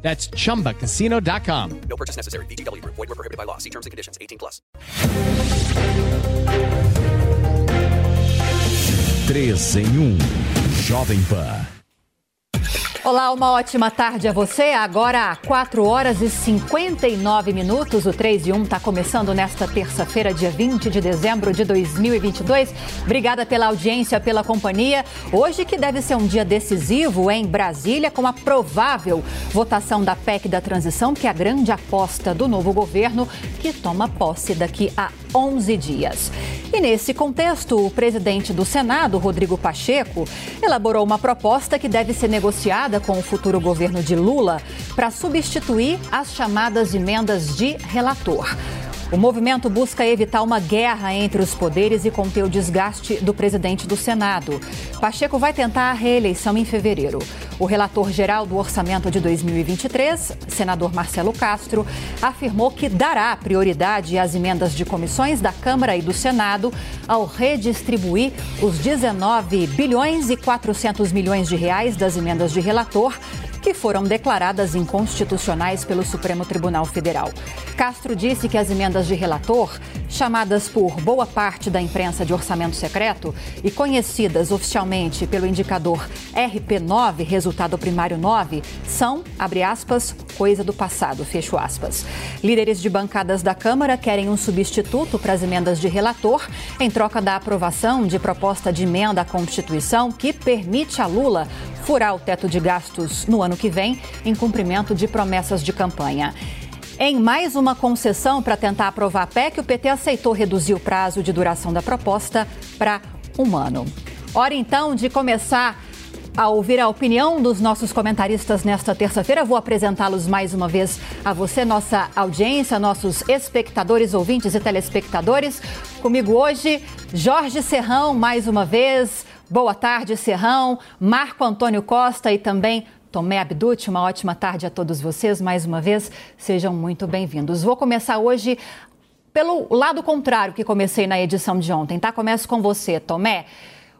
That's chumbacasino.com. No purchase necessary. VGW Group. Void were prohibited by law. See terms and conditions. 18 plus. 3 em 1. Jovem Pan. Olá, uma ótima tarde a você. Agora, 4 horas e 59 minutos. O 3 e 1 está começando nesta terça-feira, dia 20 de dezembro de 2022. Obrigada pela audiência, pela companhia. Hoje, que deve ser um dia decisivo em Brasília, com a provável votação da PEC da transição, que é a grande aposta do novo governo, que toma posse daqui a 11 dias. E nesse contexto, o presidente do Senado, Rodrigo Pacheco, elaborou uma proposta que deve ser negociada com o futuro governo de Lula para substituir as chamadas emendas de relator. O movimento busca evitar uma guerra entre os poderes e conter o desgaste do presidente do Senado. Pacheco vai tentar a reeleição em fevereiro. O relator geral do orçamento de 2023, senador Marcelo Castro, afirmou que dará prioridade às emendas de comissões da Câmara e do Senado ao redistribuir os 19 bilhões e 400 milhões de reais das emendas de relator que foram declaradas inconstitucionais pelo Supremo Tribunal Federal. Castro disse que as emendas de relator, chamadas por boa parte da imprensa de orçamento secreto e conhecidas oficialmente pelo indicador RP9, resultado primário 9, são, abre aspas, coisa do passado, fecho aspas. Líderes de bancadas da Câmara querem um substituto para as emendas de relator em troca da aprovação de proposta de emenda à Constituição que permite a Lula furar o teto de gastos no ano que vem, em cumprimento de promessas de campanha. Em mais uma concessão para tentar aprovar a PEC, o PT aceitou reduzir o prazo de duração da proposta para um ano. Hora então de começar a ouvir a opinião dos nossos comentaristas nesta terça-feira. Vou apresentá-los mais uma vez a você, nossa audiência, nossos espectadores, ouvintes e telespectadores. Comigo hoje, Jorge Serrão, mais uma vez. Boa tarde, Serrão, Marco Antônio Costa e também Tomé Abducci. Uma ótima tarde a todos vocês. Mais uma vez, sejam muito bem-vindos. Vou começar hoje pelo lado contrário que comecei na edição de ontem, tá? Começo com você, Tomé.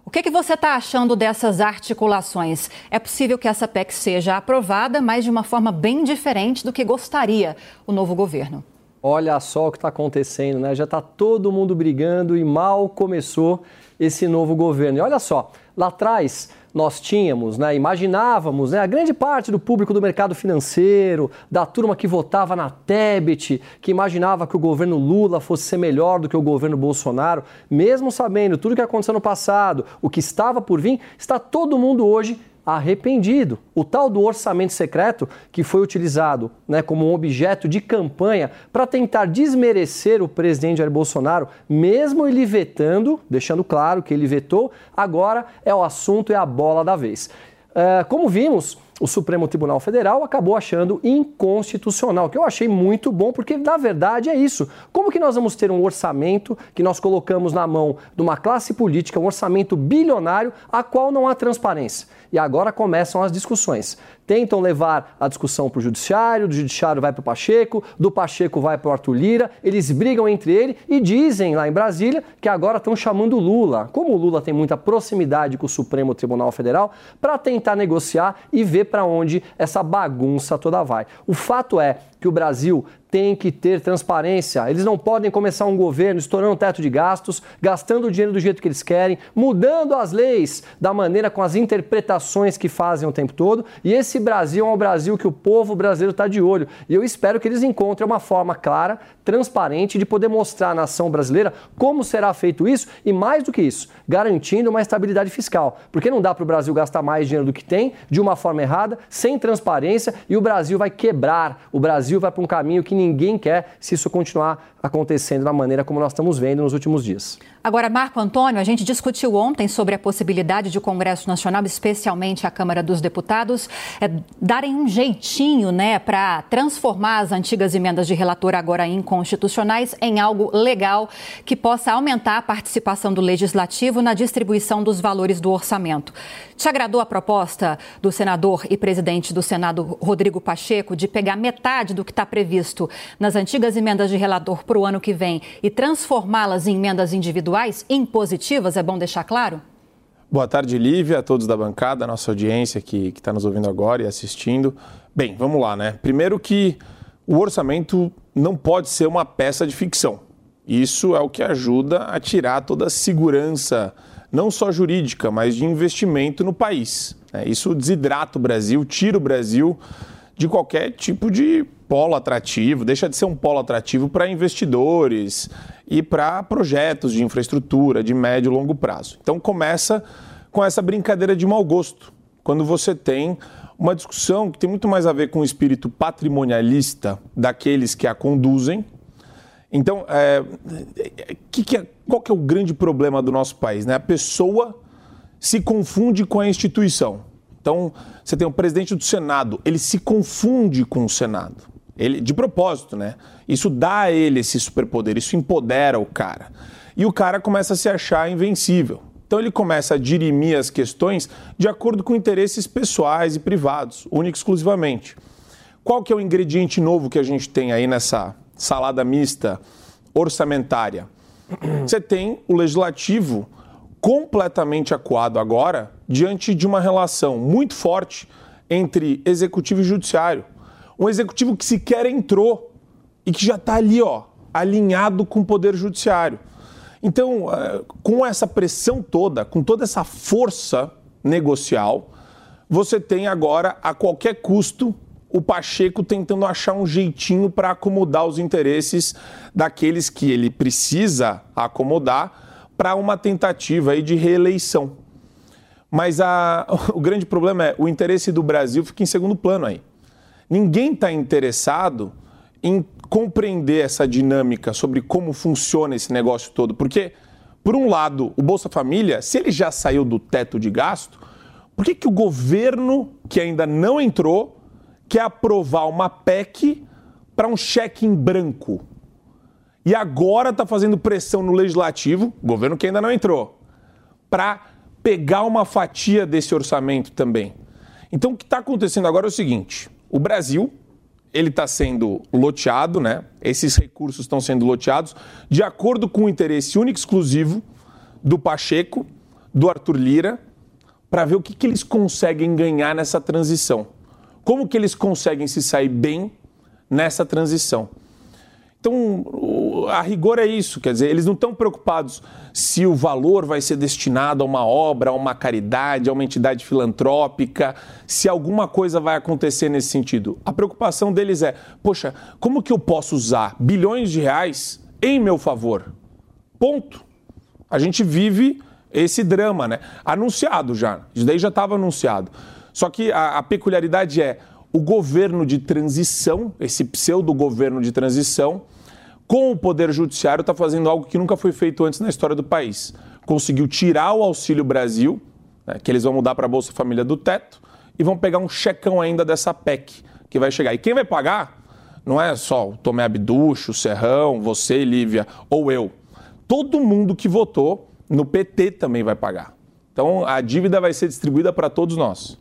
O que, que você está achando dessas articulações? É possível que essa PEC seja aprovada, mas de uma forma bem diferente do que gostaria o novo governo. Olha só o que está acontecendo, né? Já está todo mundo brigando e mal começou esse novo governo. E olha só, lá atrás nós tínhamos, né, imaginávamos, né, a grande parte do público do mercado financeiro, da turma que votava na Tebet, que imaginava que o governo Lula fosse ser melhor do que o governo Bolsonaro, mesmo sabendo tudo o que aconteceu no passado, o que estava por vir, está todo mundo hoje arrependido. O tal do orçamento secreto, que foi utilizado né, como um objeto de campanha para tentar desmerecer o presidente Jair Bolsonaro, mesmo ele vetando, deixando claro que ele vetou, agora é o assunto, é a bola da vez. Uh, como vimos, o Supremo Tribunal Federal acabou achando inconstitucional, que eu achei muito bom, porque na verdade é isso. Como que nós vamos ter um orçamento que nós colocamos na mão de uma classe política, um orçamento bilionário, a qual não há transparência? E agora começam as discussões tentam levar a discussão para o judiciário, do judiciário vai para o Pacheco, do Pacheco vai para o Arthur Lira, eles brigam entre ele e dizem lá em Brasília que agora estão chamando Lula, como o Lula tem muita proximidade com o Supremo Tribunal Federal, para tentar negociar e ver para onde essa bagunça toda vai. O fato é que o Brasil tem que ter transparência. Eles não podem começar um governo estourando o teto de gastos, gastando o dinheiro do jeito que eles querem, mudando as leis da maneira com as interpretações que fazem o tempo todo. E esse Brasil é um Brasil que o povo brasileiro está de olho. E eu espero que eles encontrem uma forma clara, transparente de poder mostrar à nação brasileira como será feito isso e, mais do que isso, garantindo uma estabilidade fiscal. Porque não dá para o Brasil gastar mais dinheiro do que tem, de uma forma errada, sem transparência, e o Brasil vai quebrar. O Brasil vai para um caminho que ninguém quer se isso continuar acontecendo da maneira como nós estamos vendo nos últimos dias. Agora, Marco Antônio, a gente discutiu ontem sobre a possibilidade de o Congresso Nacional, especialmente a Câmara dos Deputados, é, darem um jeitinho né, para transformar as antigas emendas de relator agora inconstitucionais em algo legal que possa aumentar a participação do Legislativo na distribuição dos valores do orçamento. Te agradou a proposta do senador e presidente do Senado, Rodrigo Pacheco, de pegar metade do que está previsto nas antigas emendas de relator para o ano que vem e transformá-las em emendas individuais, impositivas, é bom deixar claro? Boa tarde, Lívia, a todos da bancada, a nossa audiência que está nos ouvindo agora e assistindo. Bem, vamos lá, né? Primeiro que o orçamento não pode ser uma peça de ficção. Isso é o que ajuda a tirar toda a segurança, não só jurídica, mas de investimento no país. Né? Isso desidrata o Brasil, tira o Brasil de qualquer tipo de polo atrativo, deixa de ser um polo atrativo para investidores e para projetos de infraestrutura de médio e longo prazo. Então começa com essa brincadeira de mau gosto, quando você tem uma discussão que tem muito mais a ver com o espírito patrimonialista daqueles que a conduzem. Então, é, que que é, qual que é o grande problema do nosso país? Né? A pessoa se confunde com a instituição. Então, você tem o presidente do Senado, ele se confunde com o Senado. Ele, de propósito, né? Isso dá a ele esse superpoder, isso empodera o cara. E o cara começa a se achar invencível. Então ele começa a dirimir as questões de acordo com interesses pessoais e privados, único e exclusivamente. Qual que é o ingrediente novo que a gente tem aí nessa salada mista orçamentária? Você tem o legislativo completamente acuado agora diante de uma relação muito forte entre executivo e judiciário. Um executivo que sequer entrou e que já está ali, ó, alinhado com o poder judiciário. Então, eh, com essa pressão toda, com toda essa força negocial, você tem agora, a qualquer custo, o Pacheco tentando achar um jeitinho para acomodar os interesses daqueles que ele precisa acomodar para uma tentativa aí de reeleição. Mas a, o grande problema é o interesse do Brasil fica em segundo plano aí. Ninguém está interessado em compreender essa dinâmica sobre como funciona esse negócio todo. Porque, por um lado, o Bolsa Família, se ele já saiu do teto de gasto, por que, que o governo, que ainda não entrou, quer aprovar uma PEC para um cheque em branco? E agora está fazendo pressão no legislativo, governo que ainda não entrou, para pegar uma fatia desse orçamento também. Então, o que está acontecendo agora é o seguinte: o Brasil ele está sendo loteado, né? Esses recursos estão sendo loteados de acordo com o interesse único e exclusivo do Pacheco, do Arthur Lira, para ver o que, que eles conseguem ganhar nessa transição. Como que eles conseguem se sair bem nessa transição. Então, a rigor é isso, quer dizer, eles não estão preocupados se o valor vai ser destinado a uma obra, a uma caridade, a uma entidade filantrópica, se alguma coisa vai acontecer nesse sentido. A preocupação deles é: poxa, como que eu posso usar bilhões de reais em meu favor? Ponto. A gente vive esse drama, né? Anunciado já, isso daí já estava anunciado. Só que a, a peculiaridade é o governo de transição, esse pseudo-governo de transição, com o Poder Judiciário, está fazendo algo que nunca foi feito antes na história do país. Conseguiu tirar o Auxílio Brasil, né, que eles vão mudar para a Bolsa Família do teto, e vão pegar um checão ainda dessa PEC que vai chegar. E quem vai pagar não é só o Tomé Abducho, o Serrão, você, Lívia, ou eu. Todo mundo que votou no PT também vai pagar. Então a dívida vai ser distribuída para todos nós.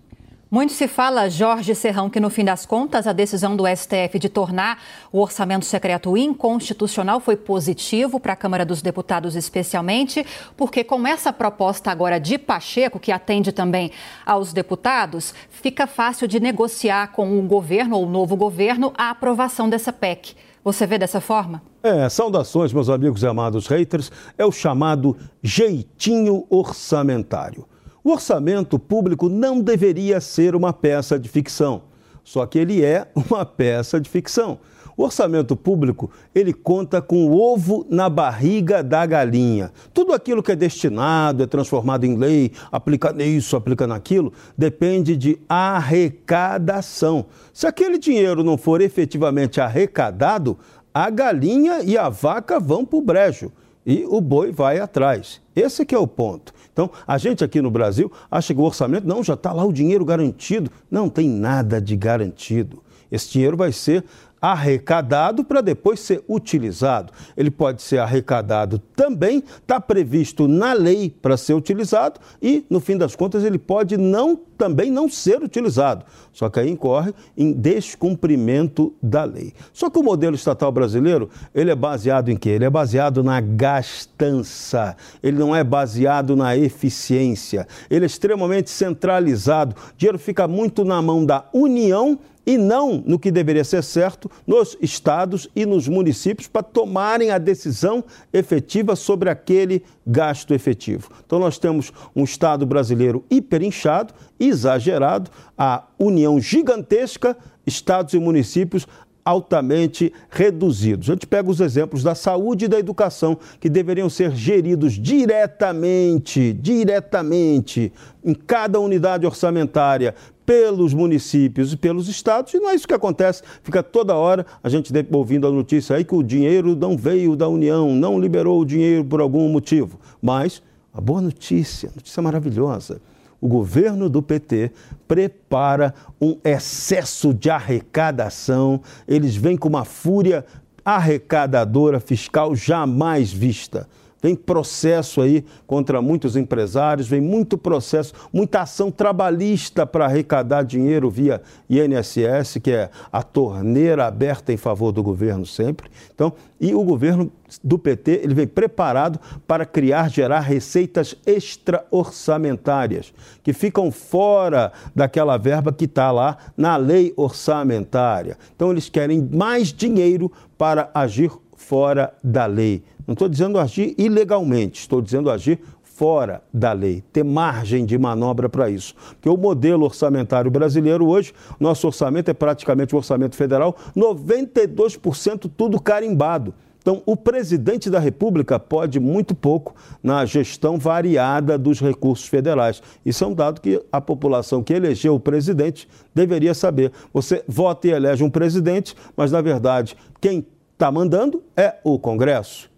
Muito se fala, Jorge Serrão, que no fim das contas a decisão do STF de tornar o orçamento secreto inconstitucional foi positivo para a Câmara dos Deputados, especialmente, porque com essa proposta agora de Pacheco, que atende também aos deputados, fica fácil de negociar com o governo ou o novo governo a aprovação dessa PEC. Você vê dessa forma? É, saudações, meus amigos e amados haters. É o chamado jeitinho orçamentário. O orçamento público não deveria ser uma peça de ficção, só que ele é uma peça de ficção. O orçamento público, ele conta com o ovo na barriga da galinha. Tudo aquilo que é destinado, é transformado em lei, aplica nisso, aplica naquilo, depende de arrecadação. Se aquele dinheiro não for efetivamente arrecadado, a galinha e a vaca vão para o brejo e o boi vai atrás. Esse que é o ponto. Então, a gente aqui no Brasil acha que o orçamento, não, já está lá o dinheiro garantido. Não tem nada de garantido. Esse dinheiro vai ser arrecadado para depois ser utilizado. Ele pode ser arrecadado também, está previsto na lei para ser utilizado e, no fim das contas, ele pode não também não ser utilizado. Só que aí incorre em descumprimento da lei. Só que o modelo estatal brasileiro, ele é baseado em quê? Ele é baseado na gastança. Ele não é baseado na eficiência. Ele é extremamente centralizado. O dinheiro fica muito na mão da União e não no que deveria ser certo nos estados e nos municípios para tomarem a decisão efetiva sobre aquele gasto efetivo. Então nós temos um estado brasileiro hiperinchado, exagerado, a união gigantesca, estados e municípios altamente reduzidos. A gente pega os exemplos da saúde e da educação, que deveriam ser geridos diretamente, diretamente, em cada unidade orçamentária, pelos municípios e pelos estados, e não é isso que acontece. Fica toda hora a gente ouvindo a notícia aí que o dinheiro não veio da União, não liberou o dinheiro por algum motivo. Mas a boa notícia, notícia maravilhosa, o governo do PT prepara um excesso de arrecadação, eles vêm com uma fúria arrecadadora fiscal jamais vista. Vem processo aí contra muitos empresários, vem muito processo, muita ação trabalhista para arrecadar dinheiro via INSS, que é a torneira aberta em favor do governo sempre. Então, e o governo do PT, ele vem preparado para criar, gerar receitas extra-orçamentárias, que ficam fora daquela verba que está lá na lei orçamentária. Então, eles querem mais dinheiro para agir fora da lei. Não estou dizendo agir ilegalmente, estou dizendo agir fora da lei, ter margem de manobra para isso. Porque o modelo orçamentário brasileiro hoje, nosso orçamento é praticamente o orçamento federal, 92% tudo carimbado. Então, o presidente da República pode muito pouco na gestão variada dos recursos federais. Isso é um dado que a população que elegeu o presidente deveria saber. Você vota e elege um presidente, mas, na verdade, quem está mandando é o Congresso.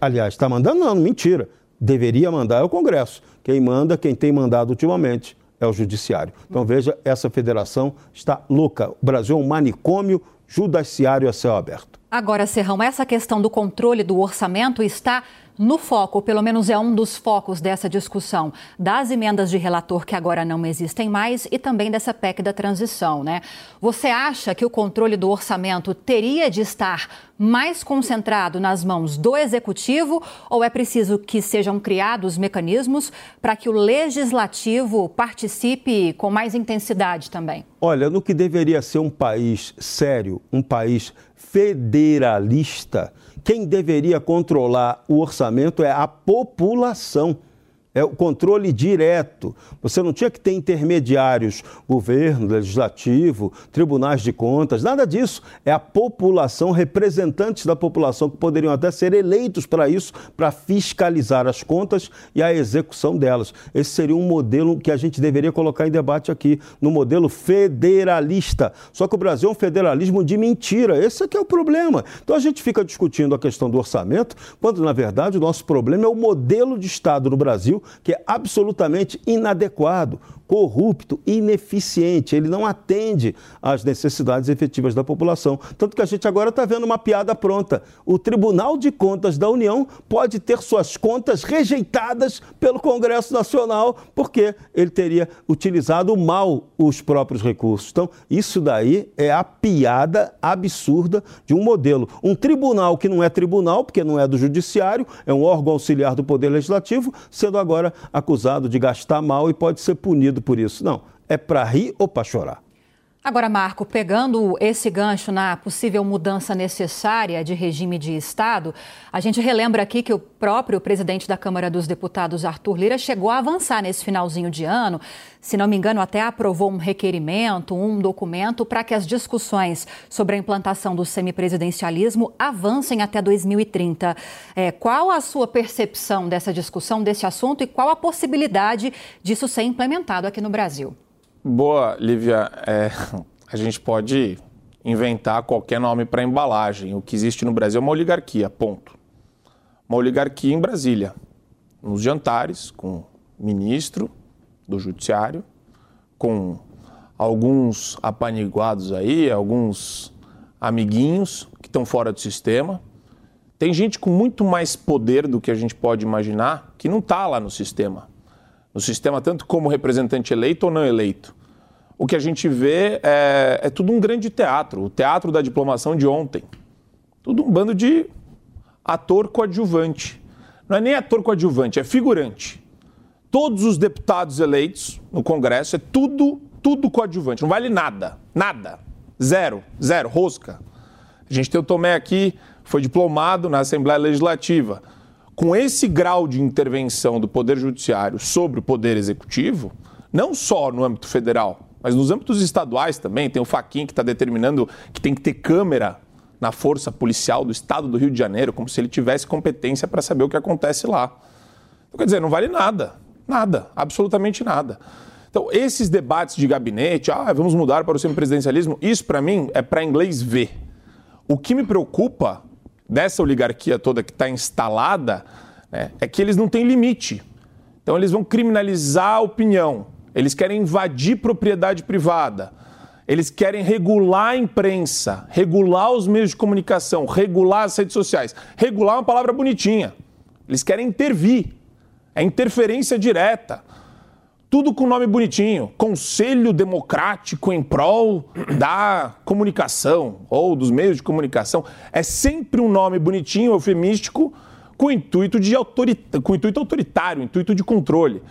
Aliás, está mandando? Não, mentira. Deveria mandar é o Congresso. Quem manda, quem tem mandado ultimamente, é o Judiciário. Então veja, essa federação está louca. O Brasil é um manicômio judiciário a céu aberto. Agora, Serrão, essa questão do controle do orçamento está no foco, pelo menos é um dos focos dessa discussão, das emendas de relator que agora não existem mais e também dessa PEC da transição, né? Você acha que o controle do orçamento teria de estar mais concentrado nas mãos do executivo ou é preciso que sejam criados mecanismos para que o legislativo participe com mais intensidade também? Olha, no que deveria ser um país sério, um país federalista, quem deveria controlar o orçamento é a população é o controle direto. Você não tinha que ter intermediários, governo, legislativo, tribunais de contas, nada disso. É a população, representantes da população que poderiam até ser eleitos para isso, para fiscalizar as contas e a execução delas. Esse seria um modelo que a gente deveria colocar em debate aqui, no modelo federalista. Só que o Brasil é um federalismo de mentira. Esse é que é o problema. Então a gente fica discutindo a questão do orçamento, quando na verdade o nosso problema é o modelo de Estado no Brasil que é absolutamente inadequado corrupto, ineficiente, ele não atende às necessidades efetivas da população. Tanto que a gente agora está vendo uma piada pronta. O Tribunal de Contas da União pode ter suas contas rejeitadas pelo Congresso Nacional porque ele teria utilizado mal os próprios recursos. Então, isso daí é a piada absurda de um modelo. Um tribunal que não é tribunal, porque não é do judiciário, é um órgão auxiliar do Poder Legislativo, sendo agora acusado de gastar mal e pode ser punido por isso. Não, é para rir ou para chorar. Agora, Marco, pegando esse gancho na possível mudança necessária de regime de Estado, a gente relembra aqui que o próprio presidente da Câmara dos Deputados, Arthur Lira, chegou a avançar nesse finalzinho de ano. Se não me engano, até aprovou um requerimento, um documento para que as discussões sobre a implantação do semipresidencialismo avancem até 2030. É, qual a sua percepção dessa discussão, desse assunto e qual a possibilidade disso ser implementado aqui no Brasil? Boa, Lívia. É, a gente pode inventar qualquer nome para embalagem. O que existe no Brasil é uma oligarquia, ponto. Uma oligarquia em Brasília, nos jantares com ministro do Judiciário, com alguns apaniguados aí, alguns amiguinhos que estão fora do sistema. Tem gente com muito mais poder do que a gente pode imaginar que não está lá no sistema. No sistema, tanto como representante eleito ou não eleito. O que a gente vê é, é tudo um grande teatro o teatro da diplomação de ontem. Tudo um bando de ator coadjuvante. Não é nem ator coadjuvante, é figurante. Todos os deputados eleitos no Congresso é tudo, tudo coadjuvante. Não vale nada. Nada. Zero. Zero. Rosca. A gente tem o Tomé aqui, foi diplomado na Assembleia Legislativa. Com esse grau de intervenção do Poder Judiciário sobre o Poder Executivo, não só no âmbito federal, mas nos âmbitos estaduais também, tem o Faquin que está determinando que tem que ter câmera na força policial do estado do Rio de Janeiro, como se ele tivesse competência para saber o que acontece lá. Então, quer dizer, não vale nada. Nada, absolutamente nada. Então, esses debates de gabinete, ah, vamos mudar para o semipresidencialismo, isso para mim é para inglês ver. O que me preocupa dessa oligarquia toda que está instalada né, é que eles não têm limite. Então, eles vão criminalizar a opinião, eles querem invadir propriedade privada, eles querem regular a imprensa, regular os meios de comunicação, regular as redes sociais. Regular é uma palavra bonitinha. Eles querem intervir. É interferência direta. Tudo com nome bonitinho. Conselho Democrático em prol da comunicação ou dos meios de comunicação. É sempre um nome bonitinho, eufemístico, com intuito, de com intuito autoritário, intuito de controle.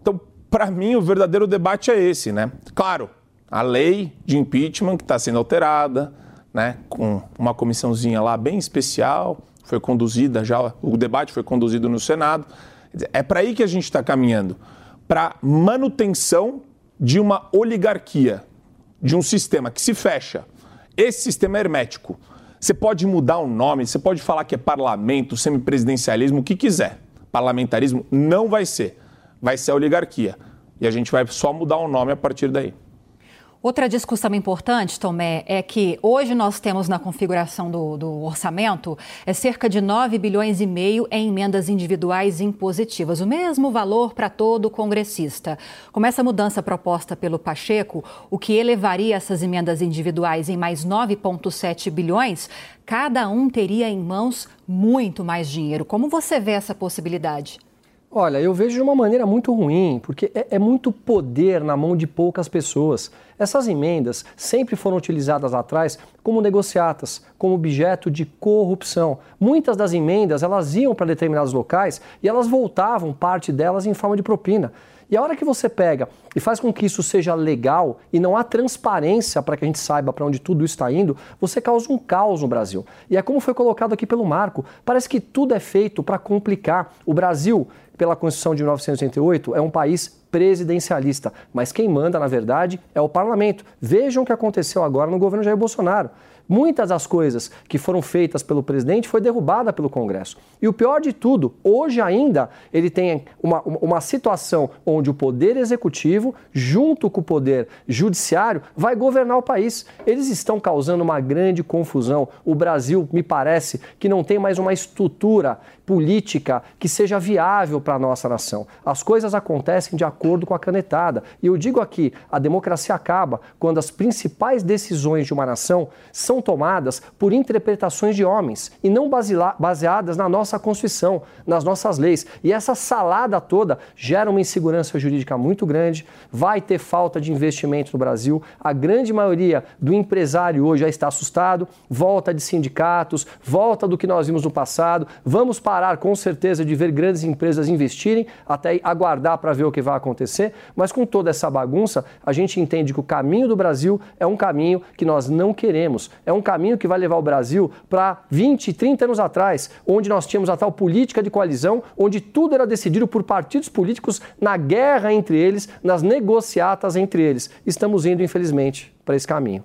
Então, para mim, o verdadeiro debate é esse, né? Claro, a lei de impeachment que está sendo alterada, né, com uma comissãozinha lá bem especial, foi conduzida já, o debate foi conduzido no Senado. É para aí que a gente está caminhando para manutenção de uma oligarquia, de um sistema que se fecha. Esse sistema é hermético. Você pode mudar o nome, você pode falar que é parlamento, semipresidencialismo, o que quiser. Parlamentarismo não vai ser. Vai ser a oligarquia. E a gente vai só mudar o nome a partir daí. Outra discussão importante, Tomé, é que hoje nós temos na configuração do, do, orçamento é cerca de 9 bilhões e meio em emendas individuais impositivas, o mesmo valor para todo congressista. Com essa mudança proposta pelo Pacheco, o que elevaria essas emendas individuais em mais 9,7 bilhões, cada um teria em mãos muito mais dinheiro. Como você vê essa possibilidade? Olha, eu vejo de uma maneira muito ruim, porque é, é, muito poder na mão de poucas pessoas. Essas emendas sempre foram utilizadas lá atrás como negociatas, como objeto de corrupção. Muitas das emendas elas iam para determinados locais e elas voltavam parte delas em forma de propina. E a hora que você pega e faz com que isso seja legal e não há transparência para que a gente saiba para onde tudo está indo, você causa um caos no Brasil. E é como foi colocado aqui pelo Marco: parece que tudo é feito para complicar. O Brasil, pela Constituição de 1988, é um país presidencialista, mas quem manda, na verdade, é o parlamento. Vejam o que aconteceu agora no governo Jair Bolsonaro. Muitas das coisas que foram feitas pelo presidente foi derrubada pelo Congresso. E o pior de tudo, hoje ainda ele tem uma, uma situação onde o poder executivo, junto com o poder judiciário, vai governar o país. Eles estão causando uma grande confusão. O Brasil, me parece, que não tem mais uma estrutura política que seja viável para a nossa nação. As coisas acontecem de acordo com a canetada. E eu digo aqui, a democracia acaba quando as principais decisões de uma nação são tomadas por interpretações de homens e não baseadas na nossa Constituição, nas nossas leis. E essa salada toda gera uma insegurança jurídica muito grande, vai ter falta de investimento no Brasil. A grande maioria do empresário hoje já está assustado, volta de sindicatos, volta do que nós vimos no passado. Vamos parar com certeza de ver grandes empresas investirem, até aguardar para ver o que vai acontecer. Mas com toda essa bagunça, a gente entende que o caminho do Brasil é um caminho que nós não queremos é um caminho que vai levar o Brasil para 20, 30 anos atrás, onde nós tínhamos a tal política de coalizão, onde tudo era decidido por partidos políticos na guerra entre eles, nas negociatas entre eles. Estamos indo, infelizmente, para esse caminho.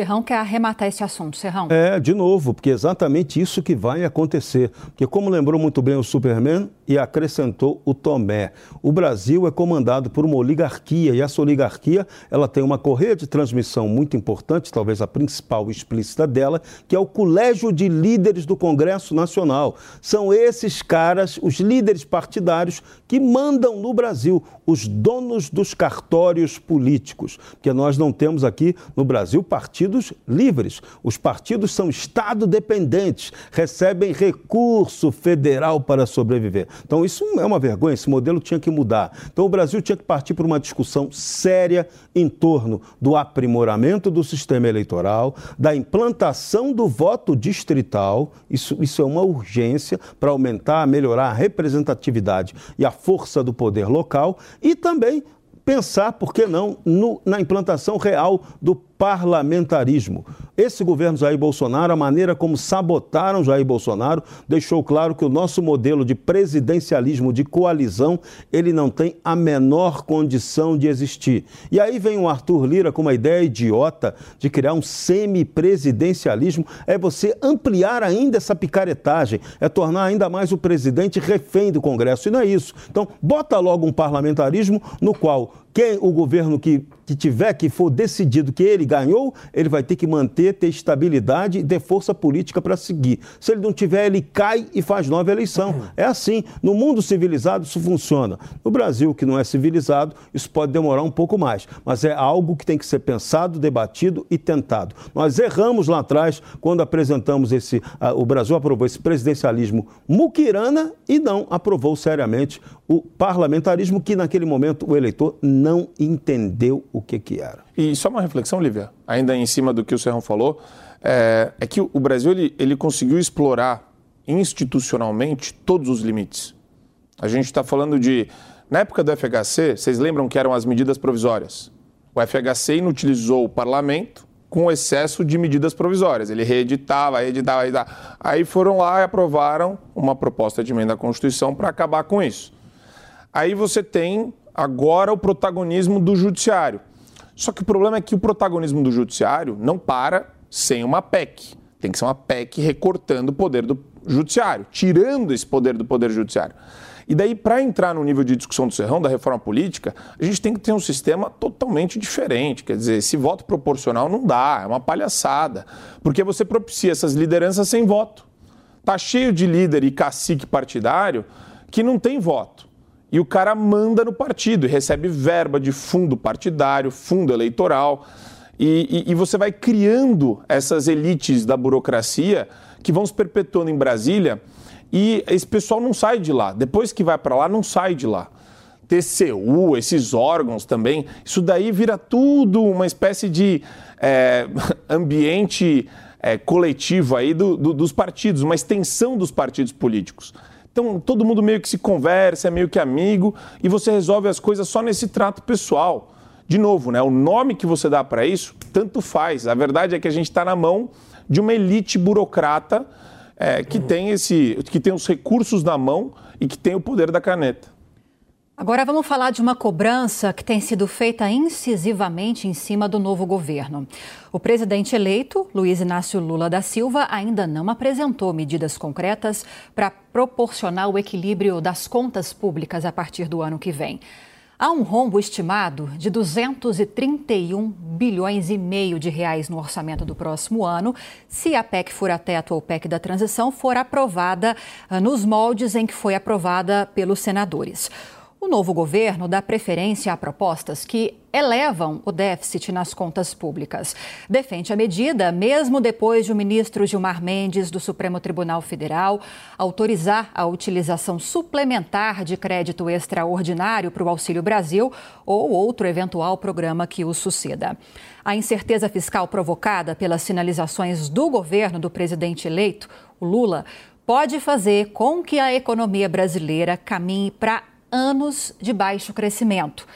Serrão quer arrematar esse assunto, Serrão. É, de novo, porque é exatamente isso que vai acontecer. Porque, como lembrou muito bem o Superman e acrescentou o Tomé, o Brasil é comandado por uma oligarquia e essa oligarquia ela tem uma correia de transmissão muito importante, talvez a principal explícita dela, que é o Colégio de Líderes do Congresso Nacional. São esses caras, os líderes partidários, que mandam no Brasil, os donos dos cartórios políticos. Porque nós não temos aqui no Brasil partidos partidos livres. Os partidos são Estado dependentes, recebem recurso federal para sobreviver. Então, isso é uma vergonha, esse modelo tinha que mudar. Então, o Brasil tinha que partir para uma discussão séria em torno do aprimoramento do sistema eleitoral, da implantação do voto distrital. Isso, isso é uma urgência para aumentar, melhorar a representatividade e a força do poder local e também pensar, por que não, no, na implantação real do parlamentarismo. Esse governo Jair Bolsonaro, a maneira como sabotaram Jair Bolsonaro, deixou claro que o nosso modelo de presidencialismo de coalizão, ele não tem a menor condição de existir. E aí vem o Arthur Lira com uma ideia idiota de criar um semipresidencialismo, é você ampliar ainda essa picaretagem, é tornar ainda mais o presidente refém do Congresso. E não é isso. Então, bota logo um parlamentarismo no qual quem o governo que, que tiver, que for decidido que ele ganhou, ele vai ter que manter, ter estabilidade e ter força política para seguir. Se ele não tiver, ele cai e faz nova eleição. É assim. No mundo civilizado isso funciona. No Brasil, que não é civilizado, isso pode demorar um pouco mais. Mas é algo que tem que ser pensado, debatido e tentado. Nós erramos lá atrás quando apresentamos esse. o Brasil aprovou esse presidencialismo muquirana e não aprovou seriamente o parlamentarismo que naquele momento o eleitor não entendeu o que, que era. E só uma reflexão, Lívia, ainda em cima do que o Serrão falou, é, é que o Brasil ele, ele conseguiu explorar institucionalmente todos os limites. A gente está falando de. Na época do FHC, vocês lembram que eram as medidas provisórias? O FHC inutilizou o parlamento com excesso de medidas provisórias. Ele reeditava, reeditava, reeditava. Aí foram lá e aprovaram uma proposta de emenda à Constituição para acabar com isso. Aí você tem agora o protagonismo do judiciário. Só que o problema é que o protagonismo do judiciário não para sem uma PEC. Tem que ser uma PEC recortando o poder do judiciário, tirando esse poder do poder judiciário. E daí, para entrar no nível de discussão do Serrão, da reforma política, a gente tem que ter um sistema totalmente diferente. Quer dizer, esse voto proporcional não dá, é uma palhaçada. Porque você propicia essas lideranças sem voto. Tá cheio de líder e cacique partidário que não tem voto e o cara manda no partido e recebe verba de fundo partidário, fundo eleitoral. E, e, e, você vai criando essas elites da burocracia que vão se perpetuando em Brasília e esse pessoal não sai de lá. Depois que vai para lá, não sai de lá. TCU, esses órgãos também, isso daí vira tudo uma espécie de é, ambiente é, coletivo aí do, do, dos partidos, uma extensão dos partidos políticos. Então todo mundo meio que se conversa, é meio que amigo e você resolve as coisas só nesse trato pessoal. De novo, né, o nome que você dá para isso, tanto faz. A verdade é que a gente está na mão de uma elite burocrata é, que, tem esse, que tem os recursos na mão e que tem o poder da caneta. Agora vamos falar de uma cobrança que tem sido feita incisivamente em cima do novo governo. O presidente eleito, Luiz Inácio Lula da Silva, ainda não apresentou medidas concretas para proporcionar o equilíbrio das contas públicas a partir do ano que vem. Há um rombo estimado de 231 bilhões e meio de reais no orçamento do próximo ano, se a PEC fura-teto ou PEC da transição for aprovada ah, nos moldes em que foi aprovada pelos senadores. O novo governo dá preferência a propostas que elevam o déficit nas contas públicas. Defende a medida, mesmo depois de o ministro Gilmar Mendes, do Supremo Tribunal Federal, autorizar a utilização suplementar de crédito extraordinário para o Auxílio Brasil ou outro eventual programa que o suceda. A incerteza fiscal provocada pelas sinalizações do governo do presidente eleito, o Lula, pode fazer com que a economia brasileira caminhe para anos de baixo crescimento.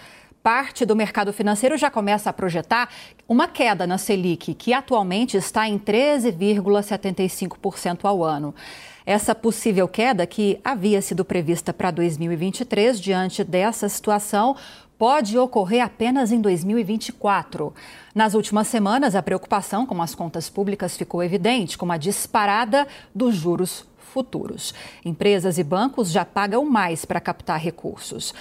Parte do mercado financeiro já começa a projetar uma queda na Selic, que atualmente está em 13,75% ao ano. Essa possível queda, que havia sido prevista para 2023, diante dessa situação, pode ocorrer apenas em 2024. Nas últimas semanas, a preocupação com as contas públicas ficou evidente, com a disparada dos juros futuros. Empresas e bancos já pagam mais para captar recursos.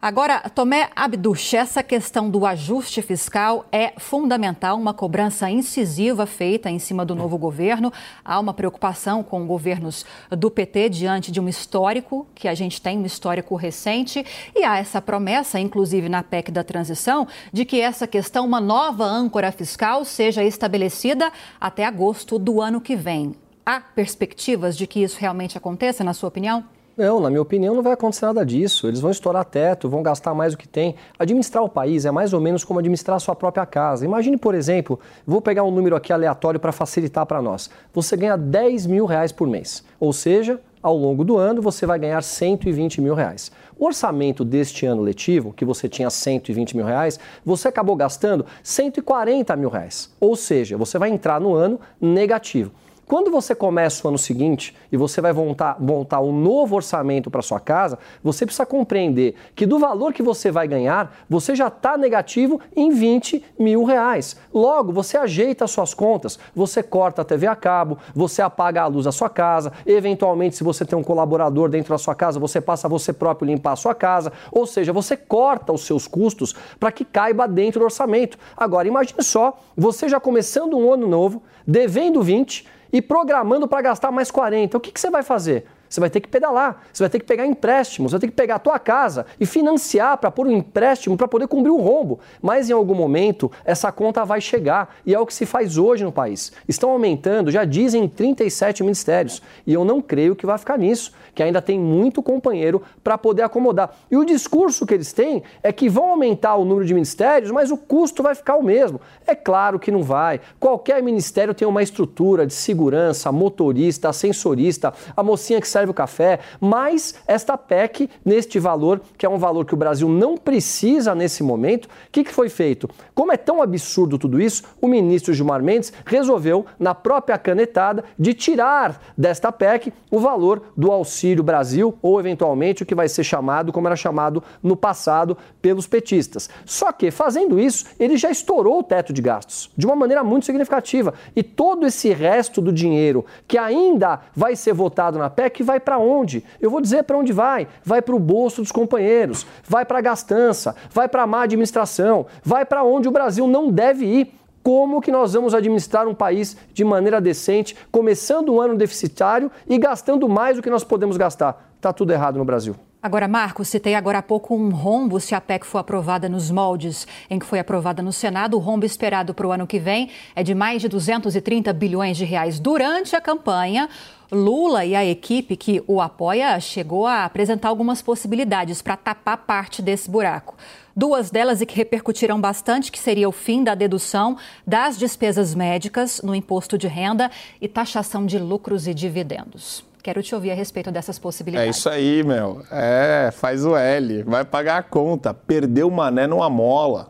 Agora, Tomé Abduch, essa questão do ajuste fiscal é fundamental, uma cobrança incisiva feita em cima do novo governo. Há uma preocupação com governos do PT diante de um histórico, que a gente tem um histórico recente, e há essa promessa, inclusive na PEC da transição, de que essa questão, uma nova âncora fiscal, seja estabelecida até agosto do ano que vem. Há perspectivas de que isso realmente aconteça, na sua opinião? Não, na minha opinião, não vai acontecer nada disso. Eles vão estourar teto, vão gastar mais do que tem. Administrar o país é mais ou menos como administrar a sua própria casa. Imagine, por exemplo, vou pegar um número aqui aleatório para facilitar para nós. Você ganha 10 mil reais por mês. Ou seja, ao longo do ano você vai ganhar 120 mil reais. O orçamento deste ano letivo, que você tinha 120 mil reais, você acabou gastando 140 mil reais. Ou seja, você vai entrar no ano negativo. Quando você começa o ano seguinte e você vai montar, montar um novo orçamento para sua casa, você precisa compreender que do valor que você vai ganhar, você já está negativo em 20 mil reais. Logo, você ajeita as suas contas, você corta a TV a cabo, você apaga a luz da sua casa, eventualmente, se você tem um colaborador dentro da sua casa, você passa você próprio limpar a sua casa, ou seja, você corta os seus custos para que caiba dentro do orçamento. Agora, imagine só, você já começando um ano novo, devendo 20 e programando para gastar mais 40. O que, que você vai fazer? Você vai ter que pedalar, você vai ter que pegar empréstimos, você vai ter que pegar a tua casa e financiar para pôr um empréstimo para poder cumprir o rombo. Mas em algum momento essa conta vai chegar e é o que se faz hoje no país. Estão aumentando, já dizem 37 ministérios e eu não creio que vai ficar nisso, que ainda tem muito companheiro para poder acomodar. E o discurso que eles têm é que vão aumentar o número de ministérios, mas o custo vai ficar o mesmo. É claro que não vai. Qualquer ministério tem uma estrutura de segurança, motorista, ascensorista, a mocinha que serve o café, mas esta PEC, neste valor, que é um valor que o Brasil não precisa nesse momento, o que, que foi feito? Como é tão absurdo tudo isso, o ministro Gilmar Mendes resolveu, na própria canetada, de tirar desta PEC o valor do Auxílio Brasil, ou eventualmente o que vai ser chamado, como era chamado no passado, pelos petistas. Só que, fazendo isso, ele já estourou o teto de gastos de uma maneira muito significativa. E todo esse resto do dinheiro que ainda vai ser votado na PEC vai para onde? Eu vou dizer para onde vai. Vai para o bolso dos companheiros, vai para a gastança, vai para a má administração, vai para onde o Brasil não deve ir. Como que nós vamos administrar um país de maneira decente, começando um ano deficitário e gastando mais do que nós podemos gastar? Está tudo errado no Brasil. Agora, Marcos, citei agora há pouco um rombo se a PEC for aprovada nos moldes em que foi aprovada no Senado. O rombo esperado para o ano que vem é de mais de 230 bilhões de reais. Durante a campanha, Lula e a equipe que o apoia chegou a apresentar algumas possibilidades para tapar parte desse buraco. Duas delas e que repercutiram bastante, que seria o fim da dedução das despesas médicas no imposto de renda e taxação de lucros e dividendos. Quero te ouvir a respeito dessas possibilidades. É isso aí, meu. É, faz o L, vai pagar a conta. Perdeu o mané numa mola.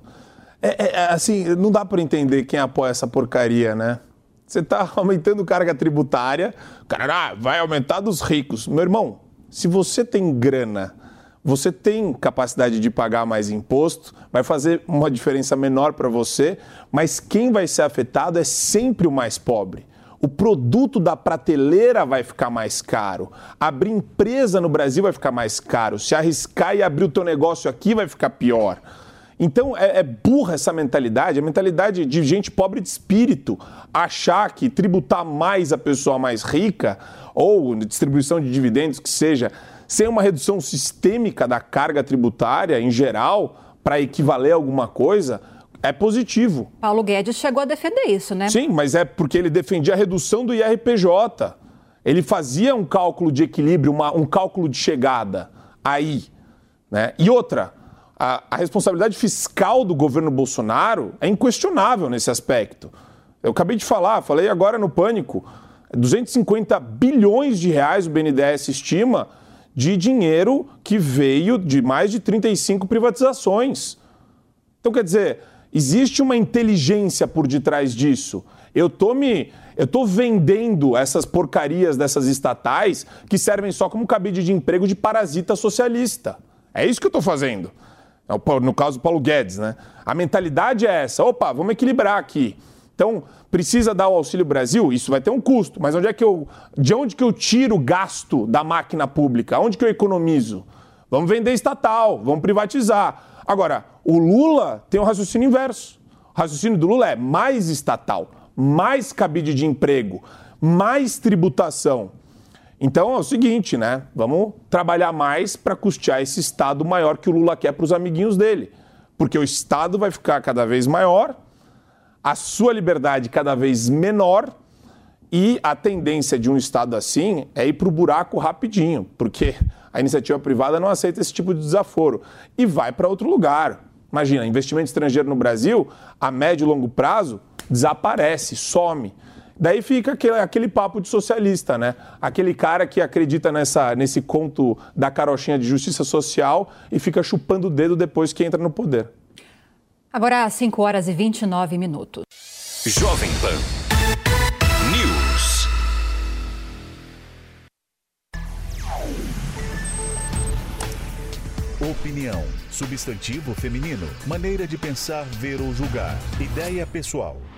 É, é, é assim, não dá para entender quem apoia essa porcaria, né? Você está aumentando carga tributária, cara, ah, vai aumentar dos ricos. Meu irmão, se você tem grana, você tem capacidade de pagar mais imposto, vai fazer uma diferença menor para você, mas quem vai ser afetado é sempre o mais pobre o produto da prateleira vai ficar mais caro. Abrir empresa no Brasil vai ficar mais caro. Se arriscar e abrir o teu negócio aqui vai ficar pior. Então é, é, burra essa mentalidade, a mentalidade de gente pobre de espírito, achar que tributar mais a pessoa mais rica ou distribuição de dividendos que seja, sem uma redução sistêmica da carga tributária em geral para equivaler a alguma coisa, é positivo. Paulo Guedes chegou a defender isso, né? Sim, mas é porque ele defendia a redução do IRPJ. Ele fazia um cálculo de equilíbrio, uma, um cálculo de chegada aí. Né? E outra, a, a responsabilidade fiscal do governo Bolsonaro é inquestionável nesse aspecto. Eu acabei de falar, falei agora no Pânico, 250 bilhões de reais o BNDES estima de dinheiro que veio de mais de 35 privatizações. Então, quer dizer, Existe uma inteligência por detrás disso. Eu tô me eu tô vendendo essas porcarias dessas estatais que servem só como cabide de emprego de parasita socialista. É isso que eu tô fazendo. No caso, Paulo Guedes, né? A mentalidade é essa: opa, vamos equilibrar aqui. Então, precisa dar o Auxílio Brasil? Isso vai ter um custo, mas onde é que eu, de onde que eu tiro o gasto da máquina pública? Onde que eu economizo? Vamos vender estatal, vamos privatizar. Agora, o Lula tem um raciocínio inverso. O raciocínio do Lula é mais estatal, mais cabide de emprego, mais tributação. Então é o seguinte, né? Vamos trabalhar mais para custear esse Estado maior que o Lula quer para os amiguinhos dele. Porque o Estado vai ficar cada vez maior, a sua liberdade cada vez menor e a tendência de um Estado assim é ir para o buraco rapidinho, porque a iniciativa privada não aceita esse tipo de desaforo e vai para outro lugar. Imagina, investimento estrangeiro no Brasil, a médio e longo prazo, desaparece, some. Daí fica aquele, aquele, papo de socialista, né? Aquele cara que acredita nessa, nesse conto da carochinha de justiça social e fica chupando o dedo depois que entra no poder. Agora, 5 horas e 29 minutos. Jovem Pan Opinião. Substantivo feminino. Maneira de pensar, ver ou julgar. Ideia pessoal.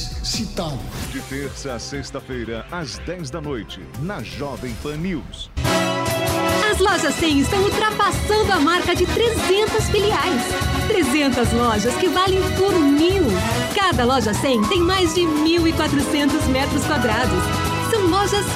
citado. De terça a sexta-feira, às 10 da noite, na Jovem Pan News. As lojas 100 estão ultrapassando a marca de 300 filiais. 300 lojas que valem por mil. Cada loja 100 tem mais de 1.400 metros quadrados. São lojas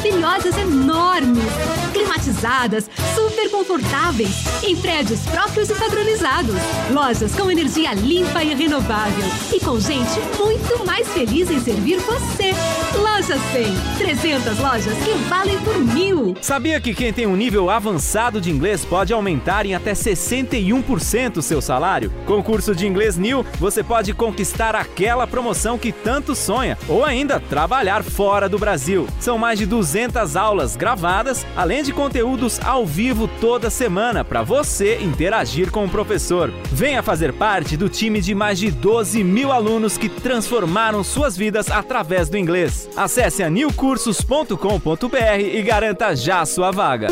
maravilhosas, enormes, climatizadas, super confortáveis, em prédios próprios e padronizados. Lojas com energia limpa e renovável e com gente muito mais feliz em servir você. Loja 100, 300 lojas que valem por mil. Sabia que quem tem um nível avançado de inglês pode aumentar em até 61% seu salário? Com o curso de Inglês New, você pode conquistar aquela promoção que tanto sonha ou ainda trabalhar fora do Brasil. São mais de 200 aulas gravadas, além de conteúdos ao vivo toda semana para você interagir com o professor. Venha fazer parte do time de mais de 12 mil alunos que transformaram suas vidas através do inglês. Acesse a newcursos.com.br e garanta já sua vaga.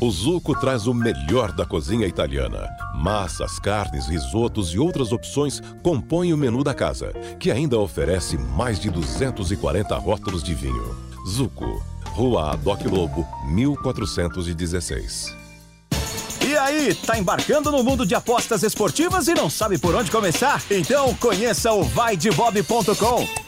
O Zuco traz o melhor da cozinha italiana. Massas, carnes, risotos e outras opções compõem o menu da casa, que ainda oferece mais de 240 rótulos de vinho. Zuco, Rua Adoc Lobo, 1416. E aí, tá embarcando no mundo de apostas esportivas e não sabe por onde começar? Então conheça o vaidebob.com.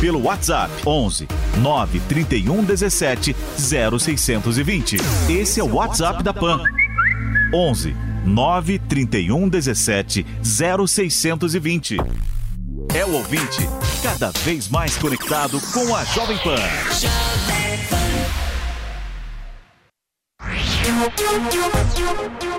pelo WhatsApp 11 931 17 0620. Esse é o WhatsApp da Pan. 11 931 17 0620. É o ouvinte cada vez mais conectado com a Jovem Pan. Era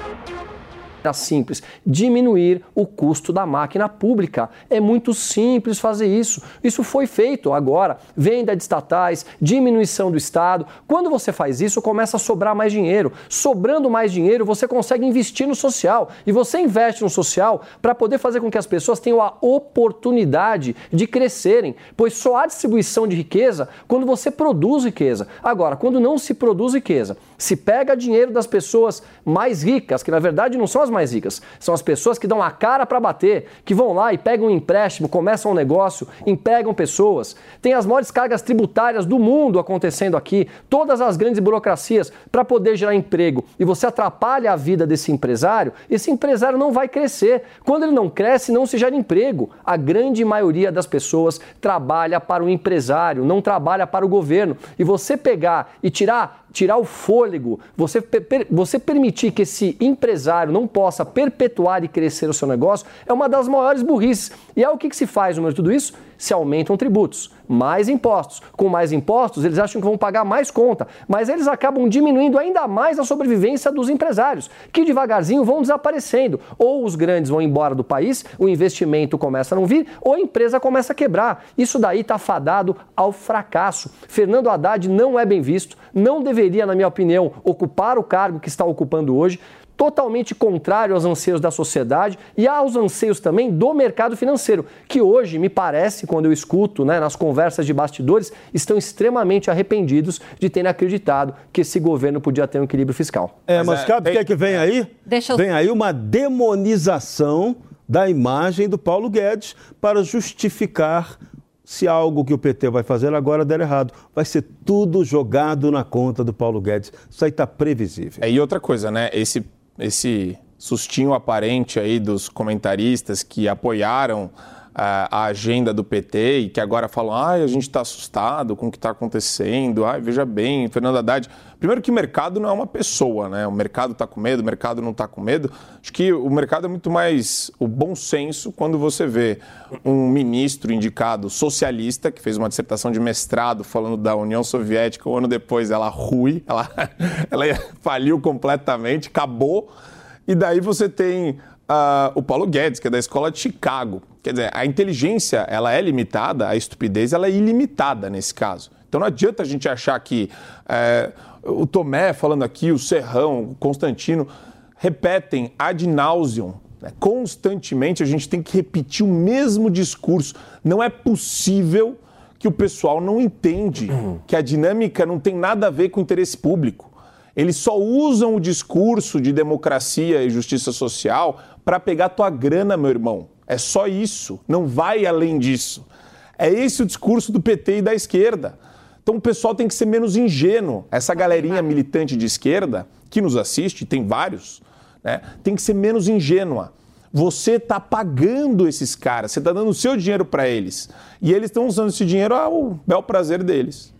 simples, diminuir o custo da máquina pública. É muito simples fazer isso. Isso foi feito agora. Venda de estatais, diminuição do Estado. Quando você faz isso, começa a sobrar mais dinheiro. Sobrando mais dinheiro, você consegue investir no social. E você investe no social para poder fazer com que as pessoas tenham a oportunidade de crescerem. Pois só há distribuição de riqueza quando você produz riqueza. Agora, quando não se produz riqueza, Se pega dinheiro das pessoas mais ricas, que na verdade não são as mais ricas, são as pessoas que dão a cara para bater, que vão lá e pegam um empréstimo, começam um negócio, empregam pessoas. Tem as maiores cargas tributárias do mundo acontecendo aqui, todas as grandes burocracias para poder gerar emprego. E você atrapalha a vida desse empresário, esse empresário não vai crescer. Quando ele não cresce, não se gera emprego. A grande maioria das pessoas trabalha para o empresário, não trabalha para o governo. E você pegar e tirar tirar o fôlego, você, per, você permitir que esse empresário não possa perpetuar e crescer o seu negócio, é uma das maiores burrices. E é o que, que se faz no meio de tudo isso? Se aumentam tributos, mais impostos. Com mais impostos, eles acham que vão pagar mais conta, mas eles acabam diminuindo ainda mais a sobrevivência dos empresários, que devagarzinho vão desaparecendo. Ou os grandes vão embora do país, o investimento começa a não vir, ou a empresa começa a quebrar. Isso daí está fadado ao fracasso. Fernando Haddad não é bem visto, não deveria, na minha opinião, ocupar o cargo que está ocupando hoje totalmente contrário aos anseios da sociedade e aos anseios também do mercado financeiro, que hoje, me parece, quando eu escuto né, nas conversas de bastidores, estão extremamente arrependidos de terem acreditado que esse governo podia ter um equilíbrio fiscal. É, mas, mas é, sabe o que é que vem aí? Deixa eu... Vem aí uma demonização da imagem do Paulo Guedes para justificar se algo que o PT vai fazer agora der errado. Vai ser tudo jogado na conta do Paulo Guedes. Isso aí está previsível. É, e outra coisa, né? Esse esse sustinho aparente aí dos comentaristas que apoiaram a agenda do PT e que agora falam, ah, a gente está assustado com o que está acontecendo, ah, veja bem, Fernando Haddad. Primeiro que o mercado não é uma pessoa, né? O mercado está com medo, o mercado não está com medo. Acho que o mercado é muito mais o bom senso quando você vê um ministro indicado socialista, que fez uma dissertação de mestrado falando da União Soviética, um ano depois ela rui, ela, ela faliu completamente, acabou. E daí você tem uh, o Paulo Guedes, que é da escola de Chicago. Quer dizer, a inteligência ela é limitada, a estupidez ela é ilimitada nesse caso. Então não adianta a gente achar que é, o Tomé falando aqui, o Serrão, o Constantino, repetem ad nauseum. Né? Constantemente a gente tem que repetir o mesmo discurso. Não é possível que o pessoal não entende que a dinâmica não tem nada a ver com o interesse público. Eles só usam o discurso de democracia e justiça social para pegar tua grana, meu irmão. É só isso, não vai além disso. É esse o discurso do PT e da esquerda. Então o pessoal tem que ser menos ingênuo. Essa galerinha militante de esquerda que nos assiste, tem vários, né, tem que ser menos ingênua. Você está pagando esses caras, você está dando o seu dinheiro para eles. E eles estão usando esse dinheiro ao bel prazer deles.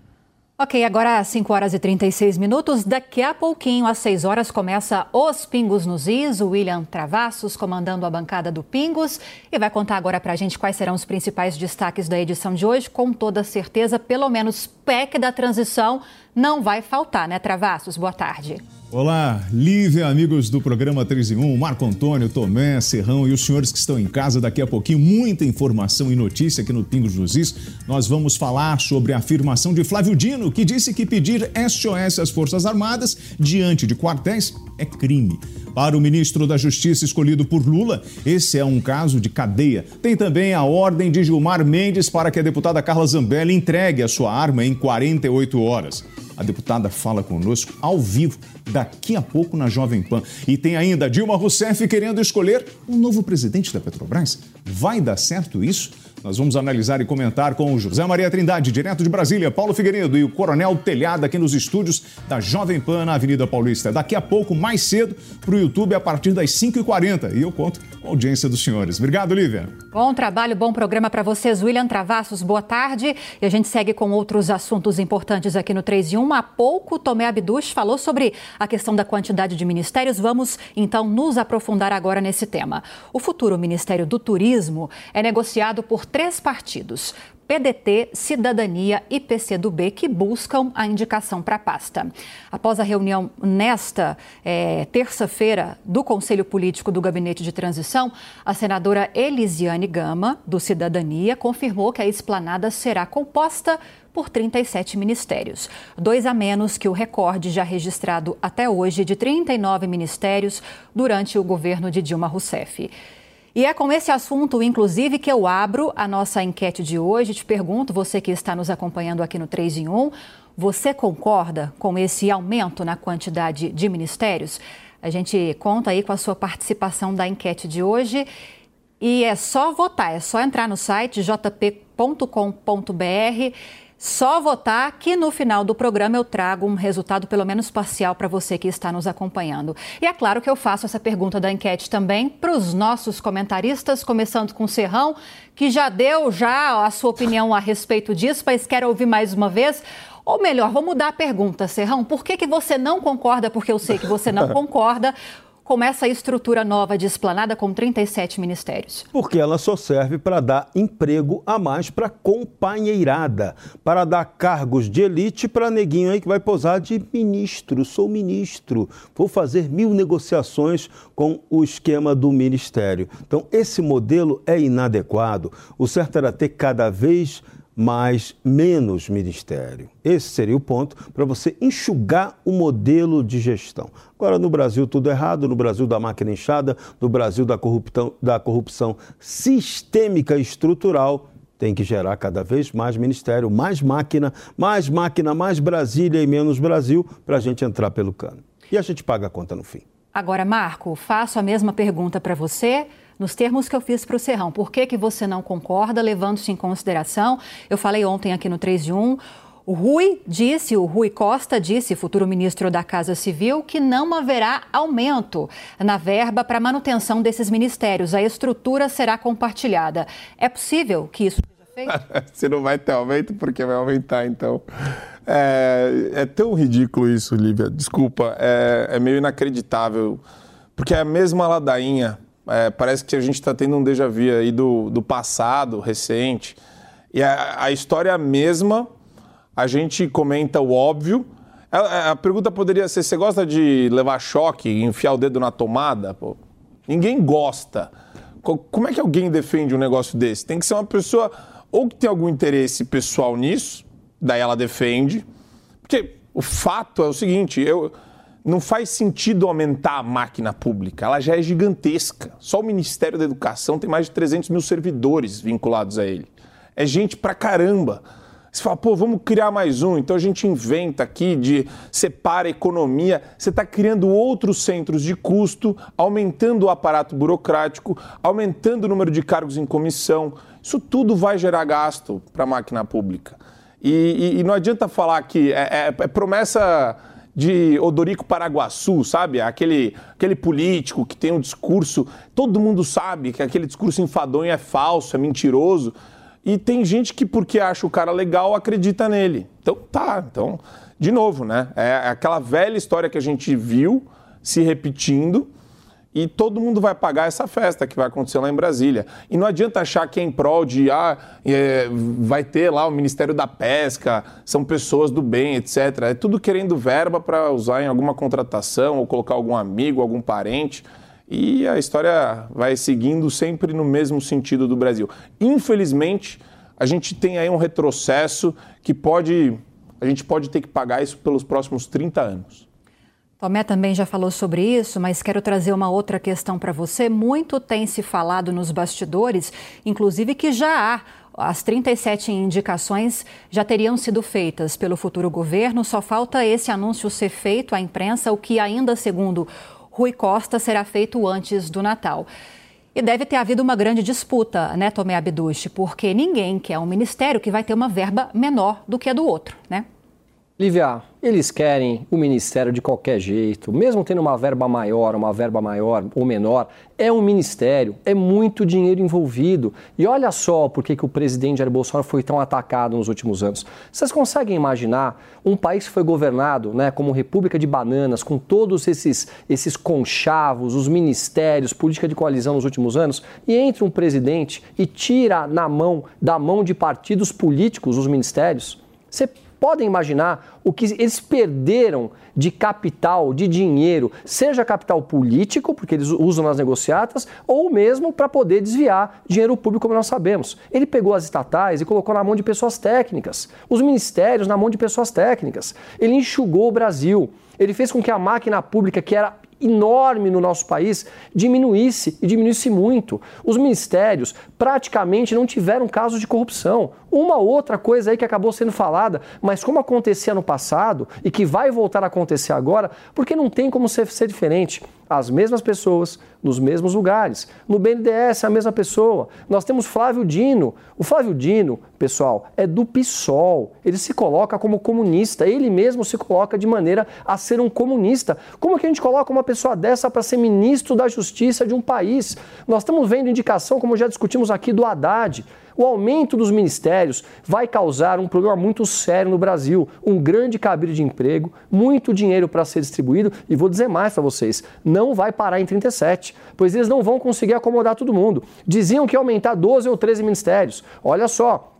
Ok, agora 5 horas e 36 minutos. Daqui a pouquinho, às 6 horas, começa Os Pingos nos Is. O William Travassos comandando a bancada do Pingos e vai contar agora para a gente quais serão os principais destaques da edição de hoje. Com toda certeza, pelo menos PEC da transição não vai faltar, né, Travassos? Boa tarde. Olá, Lívia, amigos do programa 3 em 1, Marco Antônio, Tomé, Serrão e os senhores que estão em casa. Daqui a pouquinho, muita informação e notícia aqui no Pingos dos Is. Nós vamos falar sobre a afirmação de Flávio Dino, que disse que pedir SOS às Forças Armadas diante de quartéis é crime. Para o ministro da Justiça escolhido por Lula, esse é um caso de cadeia. Tem também a ordem de Gilmar Mendes para que a deputada Carla Zambelli entregue a sua arma em 48 horas. A deputada fala conosco ao vivo daqui a pouco na Jovem Pan. E tem ainda Dilma Rousseff querendo escolher um novo presidente da Petrobras. Vai dar certo isso? Nós vamos analisar e comentar com o José Maria Trindade, direto de Brasília, Paulo Figueiredo e o Coronel Telhada aqui nos estúdios da Jovem Pan na Avenida Paulista. Daqui a pouco, mais cedo, para o YouTube a partir das 5h40. E eu conto com a audiência dos senhores. Obrigado, Lívia. Bom trabalho, bom programa para vocês. William Travassos, boa tarde. E a gente segue com outros assuntos importantes aqui no 3 e 1. Há pouco, Tomé Abduch falou sobre a questão da quantidade de ministérios. Vamos, então, nos aprofundar agora nesse tema. O futuro Ministério do Turismo é negociado por três partidos. PDT, Cidadania e PCdoB que buscam a indicação para a pasta. Após a reunião nesta é, terça-feira do Conselho Político do Gabinete de Transição, a senadora Elisiane Gama, do Cidadania, confirmou que a esplanada será composta por 37 ministérios, dois a menos que o recorde já registrado até hoje de 39 ministérios durante o governo de Dilma Rousseff. E é com esse assunto, inclusive, que eu abro a nossa enquete de hoje. Te pergunto, você que está nos acompanhando aqui no 3 em 1, Você concorda com esse aumento na quantidade de ministérios? A gente conta aí com a sua participação da enquete de hoje. E é só votar, é só entrar no site jp.com.br, só votar que no final do programa eu trago um resultado pelo menos parcial para você que está nos acompanhando. E é claro que eu faço essa pergunta da enquete também para os nossos comentaristas, começando com o Serrão, que já deu já a sua opinião a respeito disso, mas quero ouvir mais uma vez. Ou melhor, vou mudar a pergunta, Serrão. Por que, que você não concorda? Porque eu sei que você não concorda com essa estrutura nova de esplanada com 37 ministérios? Porque ela só serve para dar emprego a mais para companheirada, para dar cargos de elite para neguinho aí que vai posar de ministro. Sou ministro, vou fazer mil negociações com o esquema do ministério. Então, esse modelo é inadequado. O certo era ter cada vez mais menos ministério. Esse seria o ponto para você enxugar o modelo de gestão. Agora, no Brasil, tudo errado, no Brasil da máquina inchada, no Brasil da corrupção, da corrupção sistêmica e estrutural, tem que gerar cada vez mais ministério, mais máquina, mais máquina, mais Brasília e menos Brasil, para a gente entrar pelo cano. E a gente paga a conta no fim. Agora, Marco, faço a mesma pergunta para você nos termos que eu fiz para o Serrão. Por que, que você não concorda, levando-se em consideração? Eu falei ontem aqui no 3 de 1. O Rui disse, o Rui Costa disse, futuro ministro da Casa Civil, que não haverá aumento na verba para manutenção desses ministérios. A estrutura será compartilhada. É possível que isso seja feito? Se não vai ter aumento, porque vai aumentar, então. É, é tão ridículo isso, Lívia. Desculpa, é, é meio inacreditável. Porque é a mesma ladainha é, parece que a gente está tendo um déjà vu aí do, do passado recente. E a, a história é mesma, a gente comenta o óbvio. A, a, pergunta poderia ser: você gosta de levar choque, enfiar o dedo na tomada? Pô, ninguém gosta. Como é que alguém defende um negócio desse? Tem que ser uma pessoa ou que tem algum interesse pessoal nisso, daí ela defende. Porque o fato é o seguinte: eu não faz sentido aumentar a máquina pública, ela já é gigantesca. Só o Ministério da Educação tem mais de 300 mil servidores vinculados a ele. É gente pra caramba. Você fala, pô, vamos criar mais um. Então a gente inventa aqui de separa a economia. Você está criando outros centros de custo, aumentando o aparato burocrático, aumentando o número de cargos em comissão. Isso tudo vai gerar gasto para a máquina pública. E, e, e, não adianta falar que é, é, é promessa de Odorico Paraguaçu, sabe? Aquele, aquele político que tem um discurso, todo mundo sabe que aquele discurso enfadonho é falso, é mentiroso. E tem gente que, porque acha o cara legal, acredita nele. Então, tá. Então, de novo, né? É aquela velha história que a gente viu se repetindo e todo mundo vai pagar essa festa que vai acontecer lá em Brasília. E não adianta achar que é em prol de, ah, é, vai ter lá o Ministério da Pesca, são pessoas do bem, etc. É tudo querendo verba para usar em alguma contratação ou colocar algum amigo, algum parente. E a história vai seguindo sempre no mesmo sentido do Brasil. Infelizmente, a gente tem aí um retrocesso que pode. A gente pode ter que pagar isso pelos próximos 30 anos. Tomé também já falou sobre isso, mas quero trazer uma outra questão para você. Muito tem se falado nos bastidores, inclusive que já há as 37 indicações já teriam sido feitas pelo futuro governo, só falta esse anúncio ser feito à imprensa, o que ainda, segundo Rui Costa, será feito antes do Natal. E deve ter havido uma grande disputa, né, Tomé Abduche, porque ninguém quer um ministério que vai ter uma verba menor do que a do outro, né? Lívia, eles querem o ministério de qualquer jeito, mesmo tendo uma verba maior, uma verba maior ou menor, é um ministério, é muito dinheiro envolvido. E olha só por que o presidente Jair Bolsonaro foi tão atacado nos últimos anos. Vocês conseguem imaginar um país que foi governado né, como República de Bananas, com todos esses, esses conchavos, os ministérios, política de coalizão nos últimos anos, e entra um presidente e tira na mão, da mão de partidos políticos os ministérios? Você podem imaginar o que eles perderam de capital, de dinheiro, seja capital político, porque eles usam nas negociatas, ou mesmo para poder desviar dinheiro público, como nós sabemos. Ele pegou as estatais e colocou na mão de pessoas técnicas, os ministérios na mão de pessoas técnicas. Ele enxugou o Brasil. Ele fez com que a máquina pública, que era enorme no nosso país diminuísse e diminuísse muito. Os ministérios praticamente não tiveram casos de corrupção. Uma outra coisa aí que acabou sendo falada, mas como acontecia no passado e que vai voltar a acontecer agora, porque não tem como ser, ser diferente as mesmas pessoas, nos mesmos lugares. No BNDES a mesma pessoa. Nós temos Flávio Dino. O Flávio Dino, pessoal, é do PSOL. Ele se coloca como comunista. Ele mesmo se coloca de maneira a ser um comunista. Como que a gente coloca uma pessoa dessa para ser ministro da Justiça de um país? Nós estamos vendo indicação, como já discutimos aqui, do Haddad. O aumento dos ministérios vai causar um problema muito sério no Brasil, um grande cabide de emprego, muito dinheiro para ser distribuído e vou dizer mais para vocês, não vai parar em 37, pois eles não vão conseguir acomodar todo mundo. Diziam que ia aumentar 12 ou 13 ministérios. Olha só,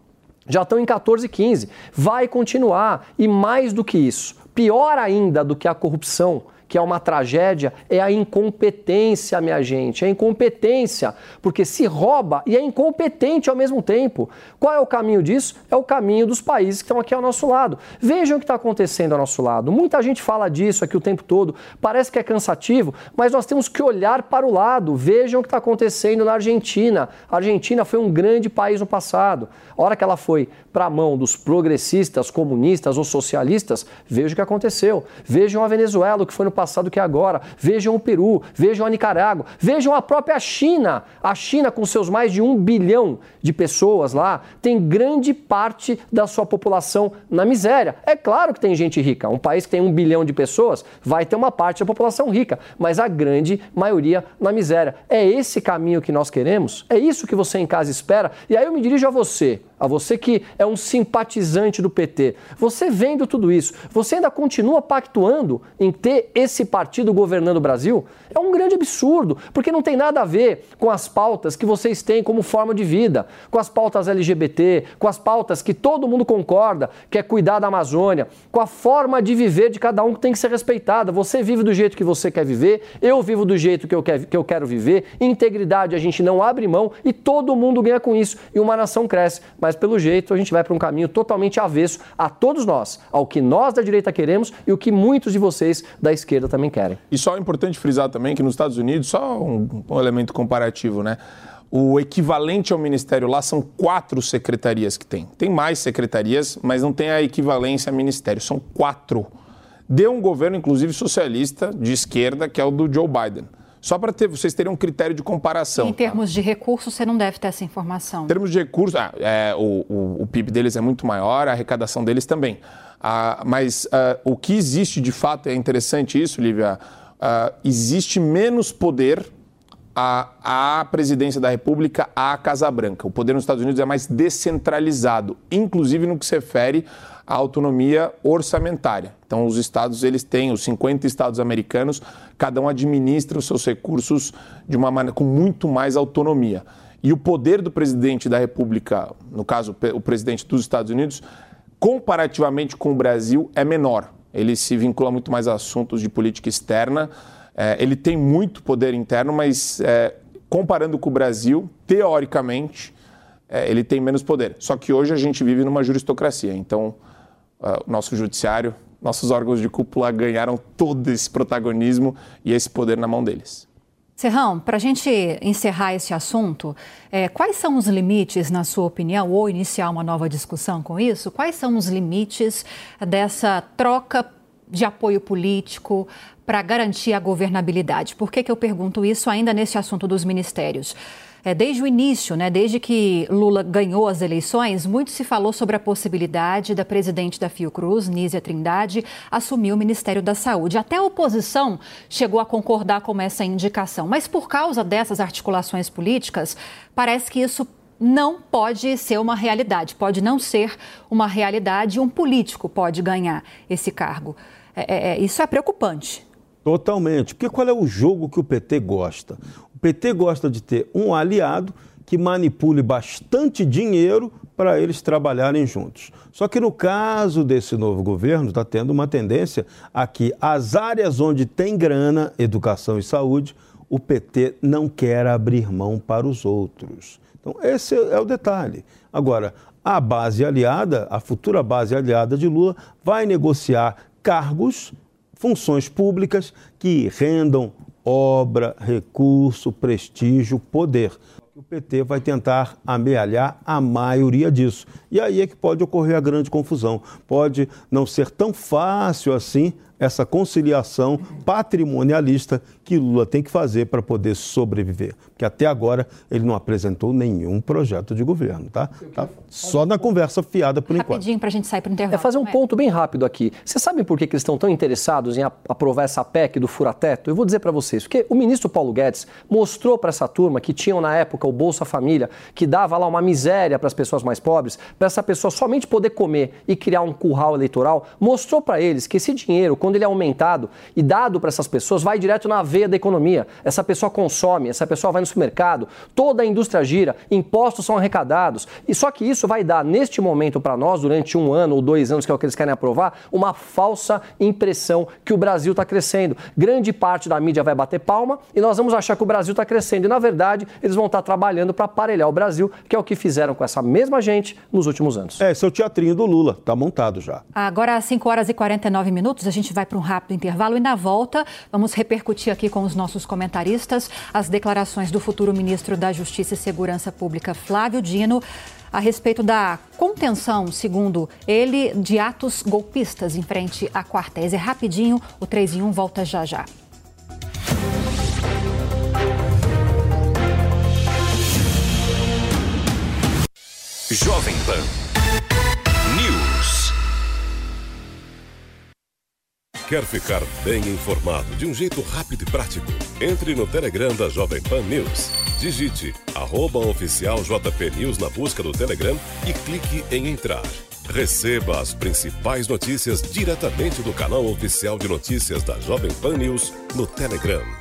já estão em 14 e 15. Vai continuar e mais do que isso, pior ainda do que a corrupção que é uma tragédia, é a incompetência, minha gente. É incompetência, porque se rouba e é incompetente ao mesmo tempo. Qual é o caminho disso? É o caminho dos países que estão aqui ao nosso lado. Vejam o que está acontecendo ao nosso lado. Muita gente fala disso aqui o tempo todo, parece que é cansativo, mas nós temos que olhar para o lado. Vejam o que está acontecendo na Argentina. A Argentina foi um grande país no passado. A hora que ela foi para a mão dos progressistas, comunistas ou socialistas, vejam o que aconteceu. Vejam a Venezuela, o que foi no que é agora. Vejam o Peru, vejam a Nicarágua, vejam a própria China. A China, com seus mais de um bilhão de pessoas lá, tem grande parte da sua população na miséria. É claro que tem gente rica. Um país que tem um bilhão de pessoas vai ter uma parte da população rica, mas a grande maioria na miséria. É esse caminho que nós queremos? É isso que você em casa espera? E aí eu me dirijo a você a você que é um simpatizante do PT, você vendo tudo isso, você ainda continua pactuando em ter esse partido governando o Brasil? É um grande absurdo, porque não tem nada a ver com as pautas que vocês têm como forma de vida, com as pautas LGBT, com as pautas que todo mundo concorda, que é cuidar da Amazônia, com a forma de viver de cada um que tem que ser respeitada. Você vive do jeito que você quer viver, eu vivo do jeito que eu, quer, que eu quero viver, integridade a gente não abre mão e todo mundo ganha com isso e uma nação cresce. Mas pelo jeito a gente vai para um caminho totalmente avesso a todos nós, ao que nós da direita queremos e o que muitos de vocês da esquerda também querem. E só é importante frisar também também que nos Estados Unidos, só um, um elemento comparativo, né? O equivalente ao ministério lá são quatro secretarias que tem. Tem mais secretarias, mas não tem a equivalência a ministério. São quatro. Deu um governo, inclusive socialista, de esquerda, que é o do Joe Biden. Só para ter, vocês terem um critério de comparação. Em termos tá? de recursos, você não deve ter essa informação. Em termos de recursos, ah, é, o, o, o, PIB deles é muito maior, a arrecadação deles também. Ah, mas ah, o que existe de fato, é interessante isso, Lívia, uh, existe menos poder à, à presidência da República, à Casa Branca. O poder nos Estados Unidos é mais descentralizado, inclusive no que se refere à autonomia orçamentária. Então, os estados, eles têm, os 50 estados americanos, cada um administra os seus recursos de uma maneira com muito mais autonomia. E o poder do presidente da República, no caso, o presidente dos Estados Unidos, comparativamente com o Brasil, é menor ele se vincula muito mais a assuntos de política externa. É, ele tem muito poder interno, mas é, comparando com o Brasil, teoricamente, é, ele tem menos poder. Só que hoje a gente vive numa juristocracia, então uh, nosso judiciário, nossos órgãos de cúpula ganharam todo esse protagonismo e esse poder na mão deles. Serrão, para a gente encerrar esse assunto, é, quais são os limites, na sua opinião, ou iniciar uma nova discussão com isso? Quais são os limites dessa troca de apoio político para garantir a governabilidade? Por que, que eu pergunto isso ainda nesse assunto dos ministérios? É, desde o início, né, desde que Lula ganhou as eleições, muito se falou sobre a possibilidade da presidente da Fiocruz, Nízia Trindade, assumir o Ministério da Saúde. Até a oposição chegou a concordar com essa indicação. Mas por causa dessas articulações políticas, parece que isso não pode ser uma realidade, pode não ser uma realidade, um político pode ganhar esse cargo. É, é, é isso é preocupante. Totalmente. Porque qual é o jogo que o PT gosta? PT gosta de ter um aliado que manipule bastante dinheiro para eles trabalharem juntos. Só que no caso desse novo governo, está tendo uma tendência a que as áreas onde tem grana, educação e saúde, o PT não quer abrir mão para os outros. Então, esse é o detalhe. Agora, a base aliada, a futura base aliada de Lula, vai negociar cargos, funções públicas que rendam obra, recurso, prestígio, poder. O PT vai tentar amealhar a maioria disso. E aí é que pode ocorrer a grande confusão. Pode não ser tão fácil assim essa conciliação patrimonialista que Lula tem que fazer para poder sobreviver. Porque até agora ele não apresentou nenhum projeto de governo, tá? tá só na conversa fiada por enquanto. Rapidinho para a gente sair para o intervalo. É fazer um ponto bem rápido aqui. Vocês sabem por que, que eles estão tão interessados em aprovar essa PEC do furateto? Eu vou dizer para vocês. Porque o ministro Paulo Guedes mostrou para essa turma que tinham na época o Bolsa Família, que dava lá uma miséria para as pessoas mais pobres, para essa pessoa somente poder comer e criar um curral eleitoral, mostrou para eles que esse dinheiro, quando quando ele é aumentado e dado para essas pessoas, vai direto na veia da economia. Essa pessoa consome, essa pessoa vai no supermercado, toda a indústria gira, impostos são arrecadados. E só que isso vai dar, neste momento, para nós, durante um ano ou dois anos, que é o que eles querem aprovar, uma falsa impressão que o Brasil está crescendo. Grande parte da mídia vai bater palma e nós vamos achar que o Brasil está crescendo. E, na verdade, eles vão estar tá trabalhando para aparelhar o Brasil, que é o que fizeram com essa mesma gente nos últimos anos. É, esse é o teatrinho do Lula, está montado já. Agora, às 5 horas e 49 minutos, a gente vai vai para um rápido intervalo e na volta vamos repercutir aqui com os nossos comentaristas as declarações do futuro ministro da Justiça e Segurança Pública, Flávio Dino, a respeito da contenção, segundo ele, de atos golpistas em frente a quartéis. É rapidinho, o 3 em 1 volta já já. Jovem Pan Quer ficar bem informado de um jeito rápido e prático? Entre no Telegram da Jovem Pan News. Digite arroba News na busca do Telegram e clique em entrar. Receba as principais notícias diretamente do canal oficial de notícias da Jovem Pan News no Telegram.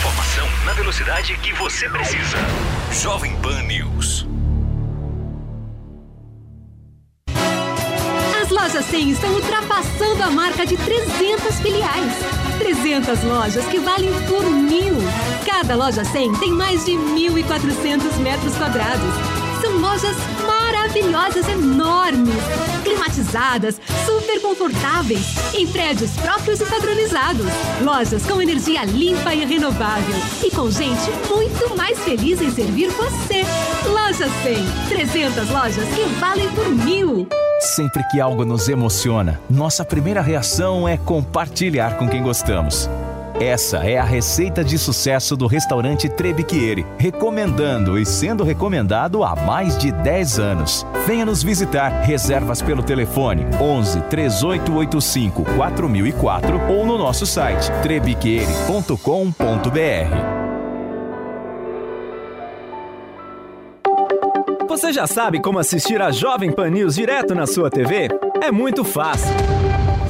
Velocidade que você precisa. Jovem Pan News. As lojas 100 estão ultrapassando a marca de 300 filiais. 300 lojas que valem por mil. Cada loja 100 tem mais de 1.400 metros quadrados. São lojas maravilhosas, enormes, climatizadas, super confortáveis, em prédios próprios e padronizados. Lojas com energia limpa e renovável. E com gente muito mais feliz em servir você. Loja 100. 300 lojas que valem por mil. Sempre que algo nos emociona, nossa primeira reação é compartilhar com quem gostamos. Essa é a receita de sucesso do restaurante Trebiquieri, recomendando e sendo recomendado há mais de 10 anos. Venha nos visitar. Reservas pelo telefone 11 3885 4004 ou no nosso site trebiquieri.com.br. Você já sabe como assistir a Jovem Pan News direto na sua TV? É muito fácil.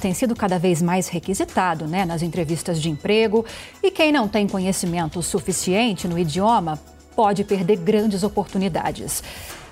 Tem sido cada vez mais requisitado né, nas entrevistas de emprego e quem não tem conhecimento suficiente no idioma pode perder grandes oportunidades.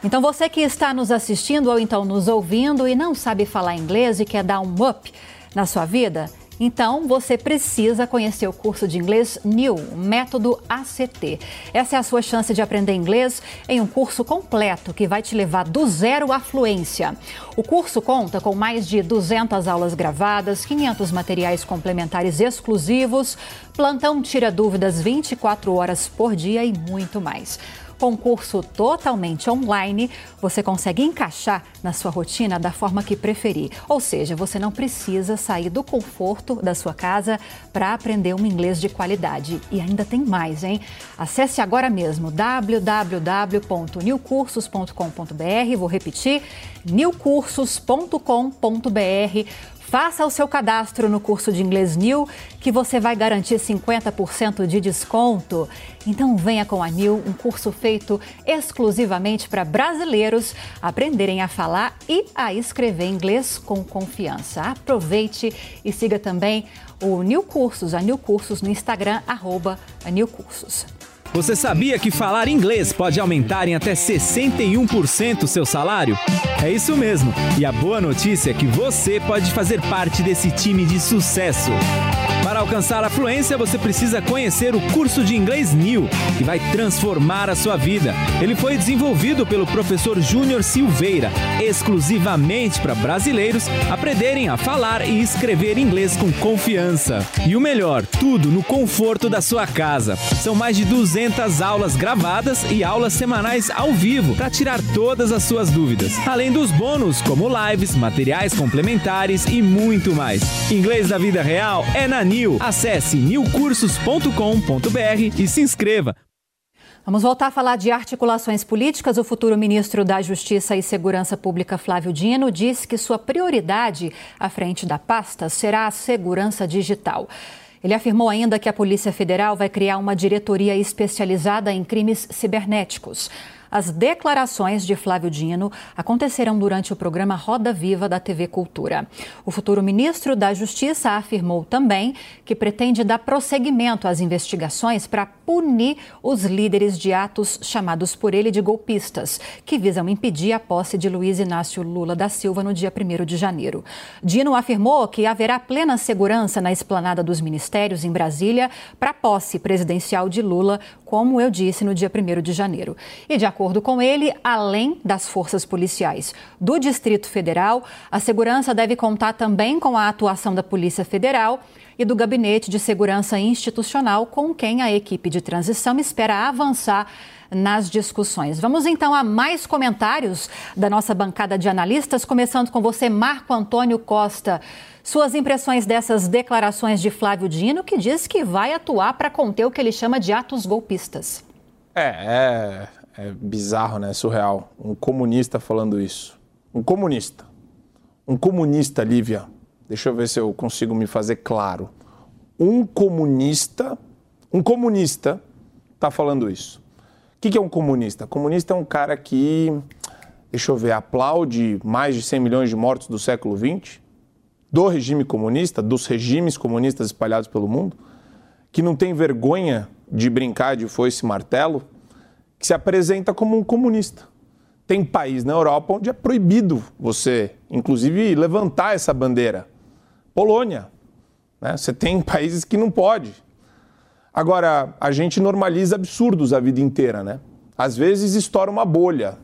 Então, você que está nos assistindo ou então nos ouvindo e não sabe falar inglês e quer dar um up na sua vida, Então, você precisa conhecer o curso de inglês New, método ACT. Essa é a sua chance de aprender inglês em um curso completo que vai te levar do zero à fluência. O curso conta com mais de 200 aulas gravadas, 500 materiais complementares exclusivos, plantão tira dúvidas 24 horas por dia e muito mais. Concurso totalmente online, você consegue encaixar na sua rotina da forma que preferir. Ou seja, você não precisa sair do conforto da sua casa para aprender um inglês de qualidade. E ainda tem mais, hein? Acesse agora mesmo www.newcursos.com.br. Vou repetir: newcursos.com.br. Faça o seu cadastro no curso de inglês New, que você vai garantir 50% de desconto. Então venha com a New, um curso feito exclusivamente para brasileiros aprenderem a falar e a escrever inglês com confiança. Aproveite e siga também o New Cursos, a New Cursos no Instagram, arroba New Cursos. Você sabia que falar inglês pode aumentar em até 61% o seu salário? É isso mesmo. E a boa notícia é que você pode fazer parte desse time de sucesso. Para alcançar a fluência, você precisa conhecer o curso de inglês New, que vai transformar a sua vida. Ele foi desenvolvido pelo professor Júnior Silveira, exclusivamente para brasileiros aprenderem a falar e escrever inglês com confiança. E o melhor, tudo no conforto da sua casa. São mais de 200 aulas gravadas e aulas semanais ao vivo para tirar todas as suas dúvidas. Além dos bônus, como lives, materiais complementares e muito mais. Inglês da vida real é na New. Acesse newcursos.com.br e se inscreva. Vamos voltar a falar de articulações políticas. O futuro ministro da Justiça e Segurança Pública, Flávio Dino, disse que sua prioridade à frente da pasta será a segurança digital. Ele afirmou ainda que a Polícia Federal vai criar uma diretoria especializada em crimes cibernéticos. As declarações de Flávio Dino aconteceram durante o programa Roda Viva da TV Cultura. O futuro ministro da Justiça afirmou também que pretende dar prosseguimento às investigações para punir os líderes de atos chamados por ele de golpistas, que visam impedir a posse de Luiz Inácio Lula da Silva no dia 1 de janeiro. Dino afirmou que haverá plena segurança na esplanada dos ministérios em Brasília para a posse presidencial de Lula, como eu disse no dia 1 de janeiro. E de acordo com ele, além das forças policiais do Distrito Federal, a segurança deve contar também com a atuação da Polícia Federal e do Gabinete de Segurança Institucional, com quem a equipe de transição espera avançar nas discussões. Vamos então a mais comentários da nossa bancada de analistas, começando com você, Marco Antônio Costa. Suas impressões dessas declarações de Flávio Dino, que diz que vai atuar para conter o que ele chama de atos golpistas. É, é, é bizarro, né? Surreal. Um comunista falando isso. Um comunista. Um comunista, Lívia. Deixa eu ver se eu consigo me fazer claro. Um comunista, um comunista está falando isso. O que, é um comunista? Comunista é um cara que, deixa eu ver, aplaude mais de 100 milhões de mortos do século XX, do regime comunista, dos regimes comunistas espalhados pelo mundo, que não tem vergonha de brincar de foice e martelo, que se apresenta como um comunista. Tem país na Europa onde é proibido você, inclusive, levantar essa bandeira. Polônia. Né? Você tem países que não pode. Agora, a gente normaliza absurdos a vida inteira, né? Às vezes estoura uma bolha,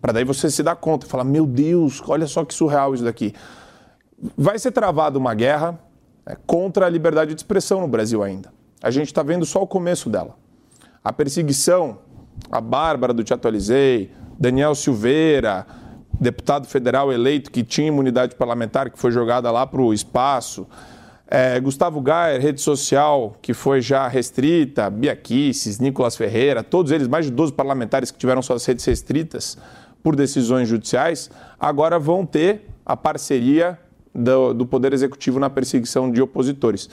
para daí você se dar conta e falar: meu Deus, olha só que surreal isso daqui. Vai ser travada uma guerra né, contra a liberdade de expressão no Brasil ainda. A gente está vendo só o começo dela. A perseguição, a Bárbara do Te Atualizei, Daniel Silveira, deputado federal eleito que tinha imunidade parlamentar, que foi jogada lá para o espaço. É, Gustavo Gayer, rede social que foi já restrita, Bia Kicis, Nicolas Ferreira, todos eles, mais de 12 parlamentares que tiveram suas redes restritas por decisões judiciais, agora vão ter a parceria do, do Poder Executivo na perseguição de opositores.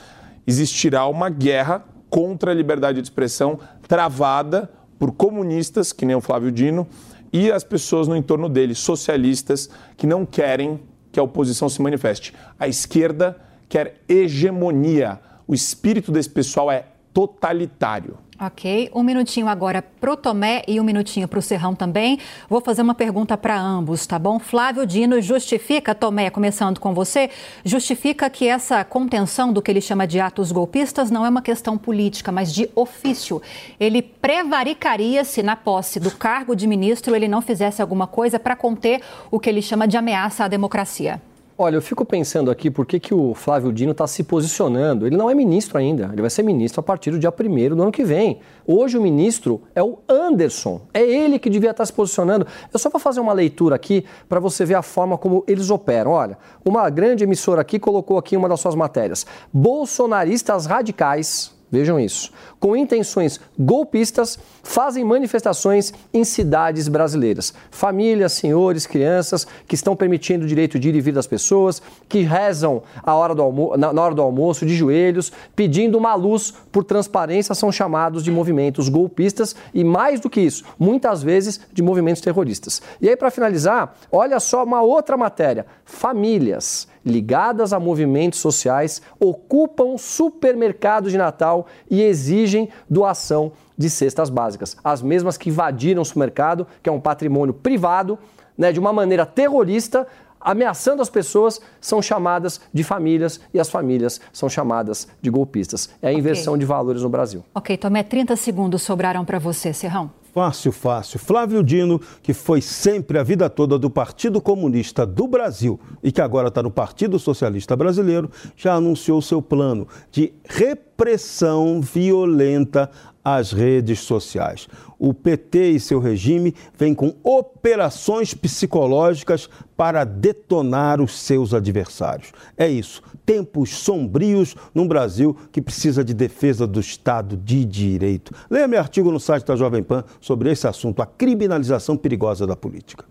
Existirá uma guerra contra a liberdade de expressão travada por comunistas, que nem o Flávio Dino, e as pessoas no entorno dele, socialistas, que não querem que a oposição se manifeste. A esquerda quer hegemonia. O espírito desse pessoal é totalitário. Ok, um minutinho agora para o Tomé e um minutinho para o Serrão também. Vou fazer uma pergunta para ambos, tá bom? Flávio Dino justifica, Tomé, começando com você, justifica que essa contenção do que ele chama de atos golpistas não é uma questão política, mas de ofício. Ele prevaricaria se na posse do cargo de ministro ele não fizesse alguma coisa para conter o que ele chama de ameaça à democracia. Olha, eu fico pensando aqui por que, que o Flávio Dino está se posicionando. Ele não é ministro ainda, ele vai ser ministro a partir do dia 1 do ano que vem. Hoje o ministro é o Anderson, é ele que devia estar tá se posicionando. Eu só vou fazer uma leitura aqui para você ver a forma como eles operam. Olha, uma grande emissora aqui colocou aqui uma das suas matérias. Bolsonaristas radicais Vejam isso. Com intenções golpistas, fazem manifestações em cidades brasileiras. Famílias, senhores, crianças que estão permitindo o direito de ir e vir das pessoas, que rezam hora na, na hora do almoço de joelhos, pedindo uma luz por transparência, são chamados de movimentos golpistas e, mais do que isso, muitas vezes de movimentos terroristas. E aí, para finalizar, olha só uma outra matéria: famílias ligadas a movimentos sociais ocupam supermercados de Natal e exigem doação de cestas básicas. As mesmas que invadiram o supermercado, que é um patrimônio privado, né, de uma maneira terrorista, ameaçando as pessoas, são chamadas de famílias e as famílias são chamadas de golpistas. É a inversão okay. de valores no Brasil. Ok, Tomé, 30 segundos sobraram para você, Serrão. Fácil, fácil. Flávio Dino, que foi sempre a vida toda do Partido Comunista do Brasil e que agora está no Partido Socialista Brasileiro, já anunciou seu plano de repressão violenta às redes sociais. O PT e seu regime vêm com operações psicológicas para detonar os seus adversários. É isso tempos sombrios num Brasil que precisa de defesa do Estado de Direito. Leia meu artigo no site da Jovem Pan sobre esse assunto, a criminalização perigosa da política.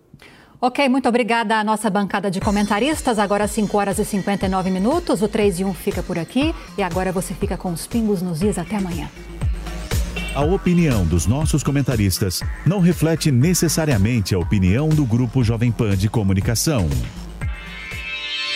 Ok, muito obrigada à nossa bancada de comentaristas. Agora 5 horas e 59 minutos. O 3 e 1 fica por aqui. E agora você fica com os pingos nos is. Até amanhã. A opinião dos nossos comentaristas não reflete necessariamente a opinião do Grupo Jovem Pan de Comunicação.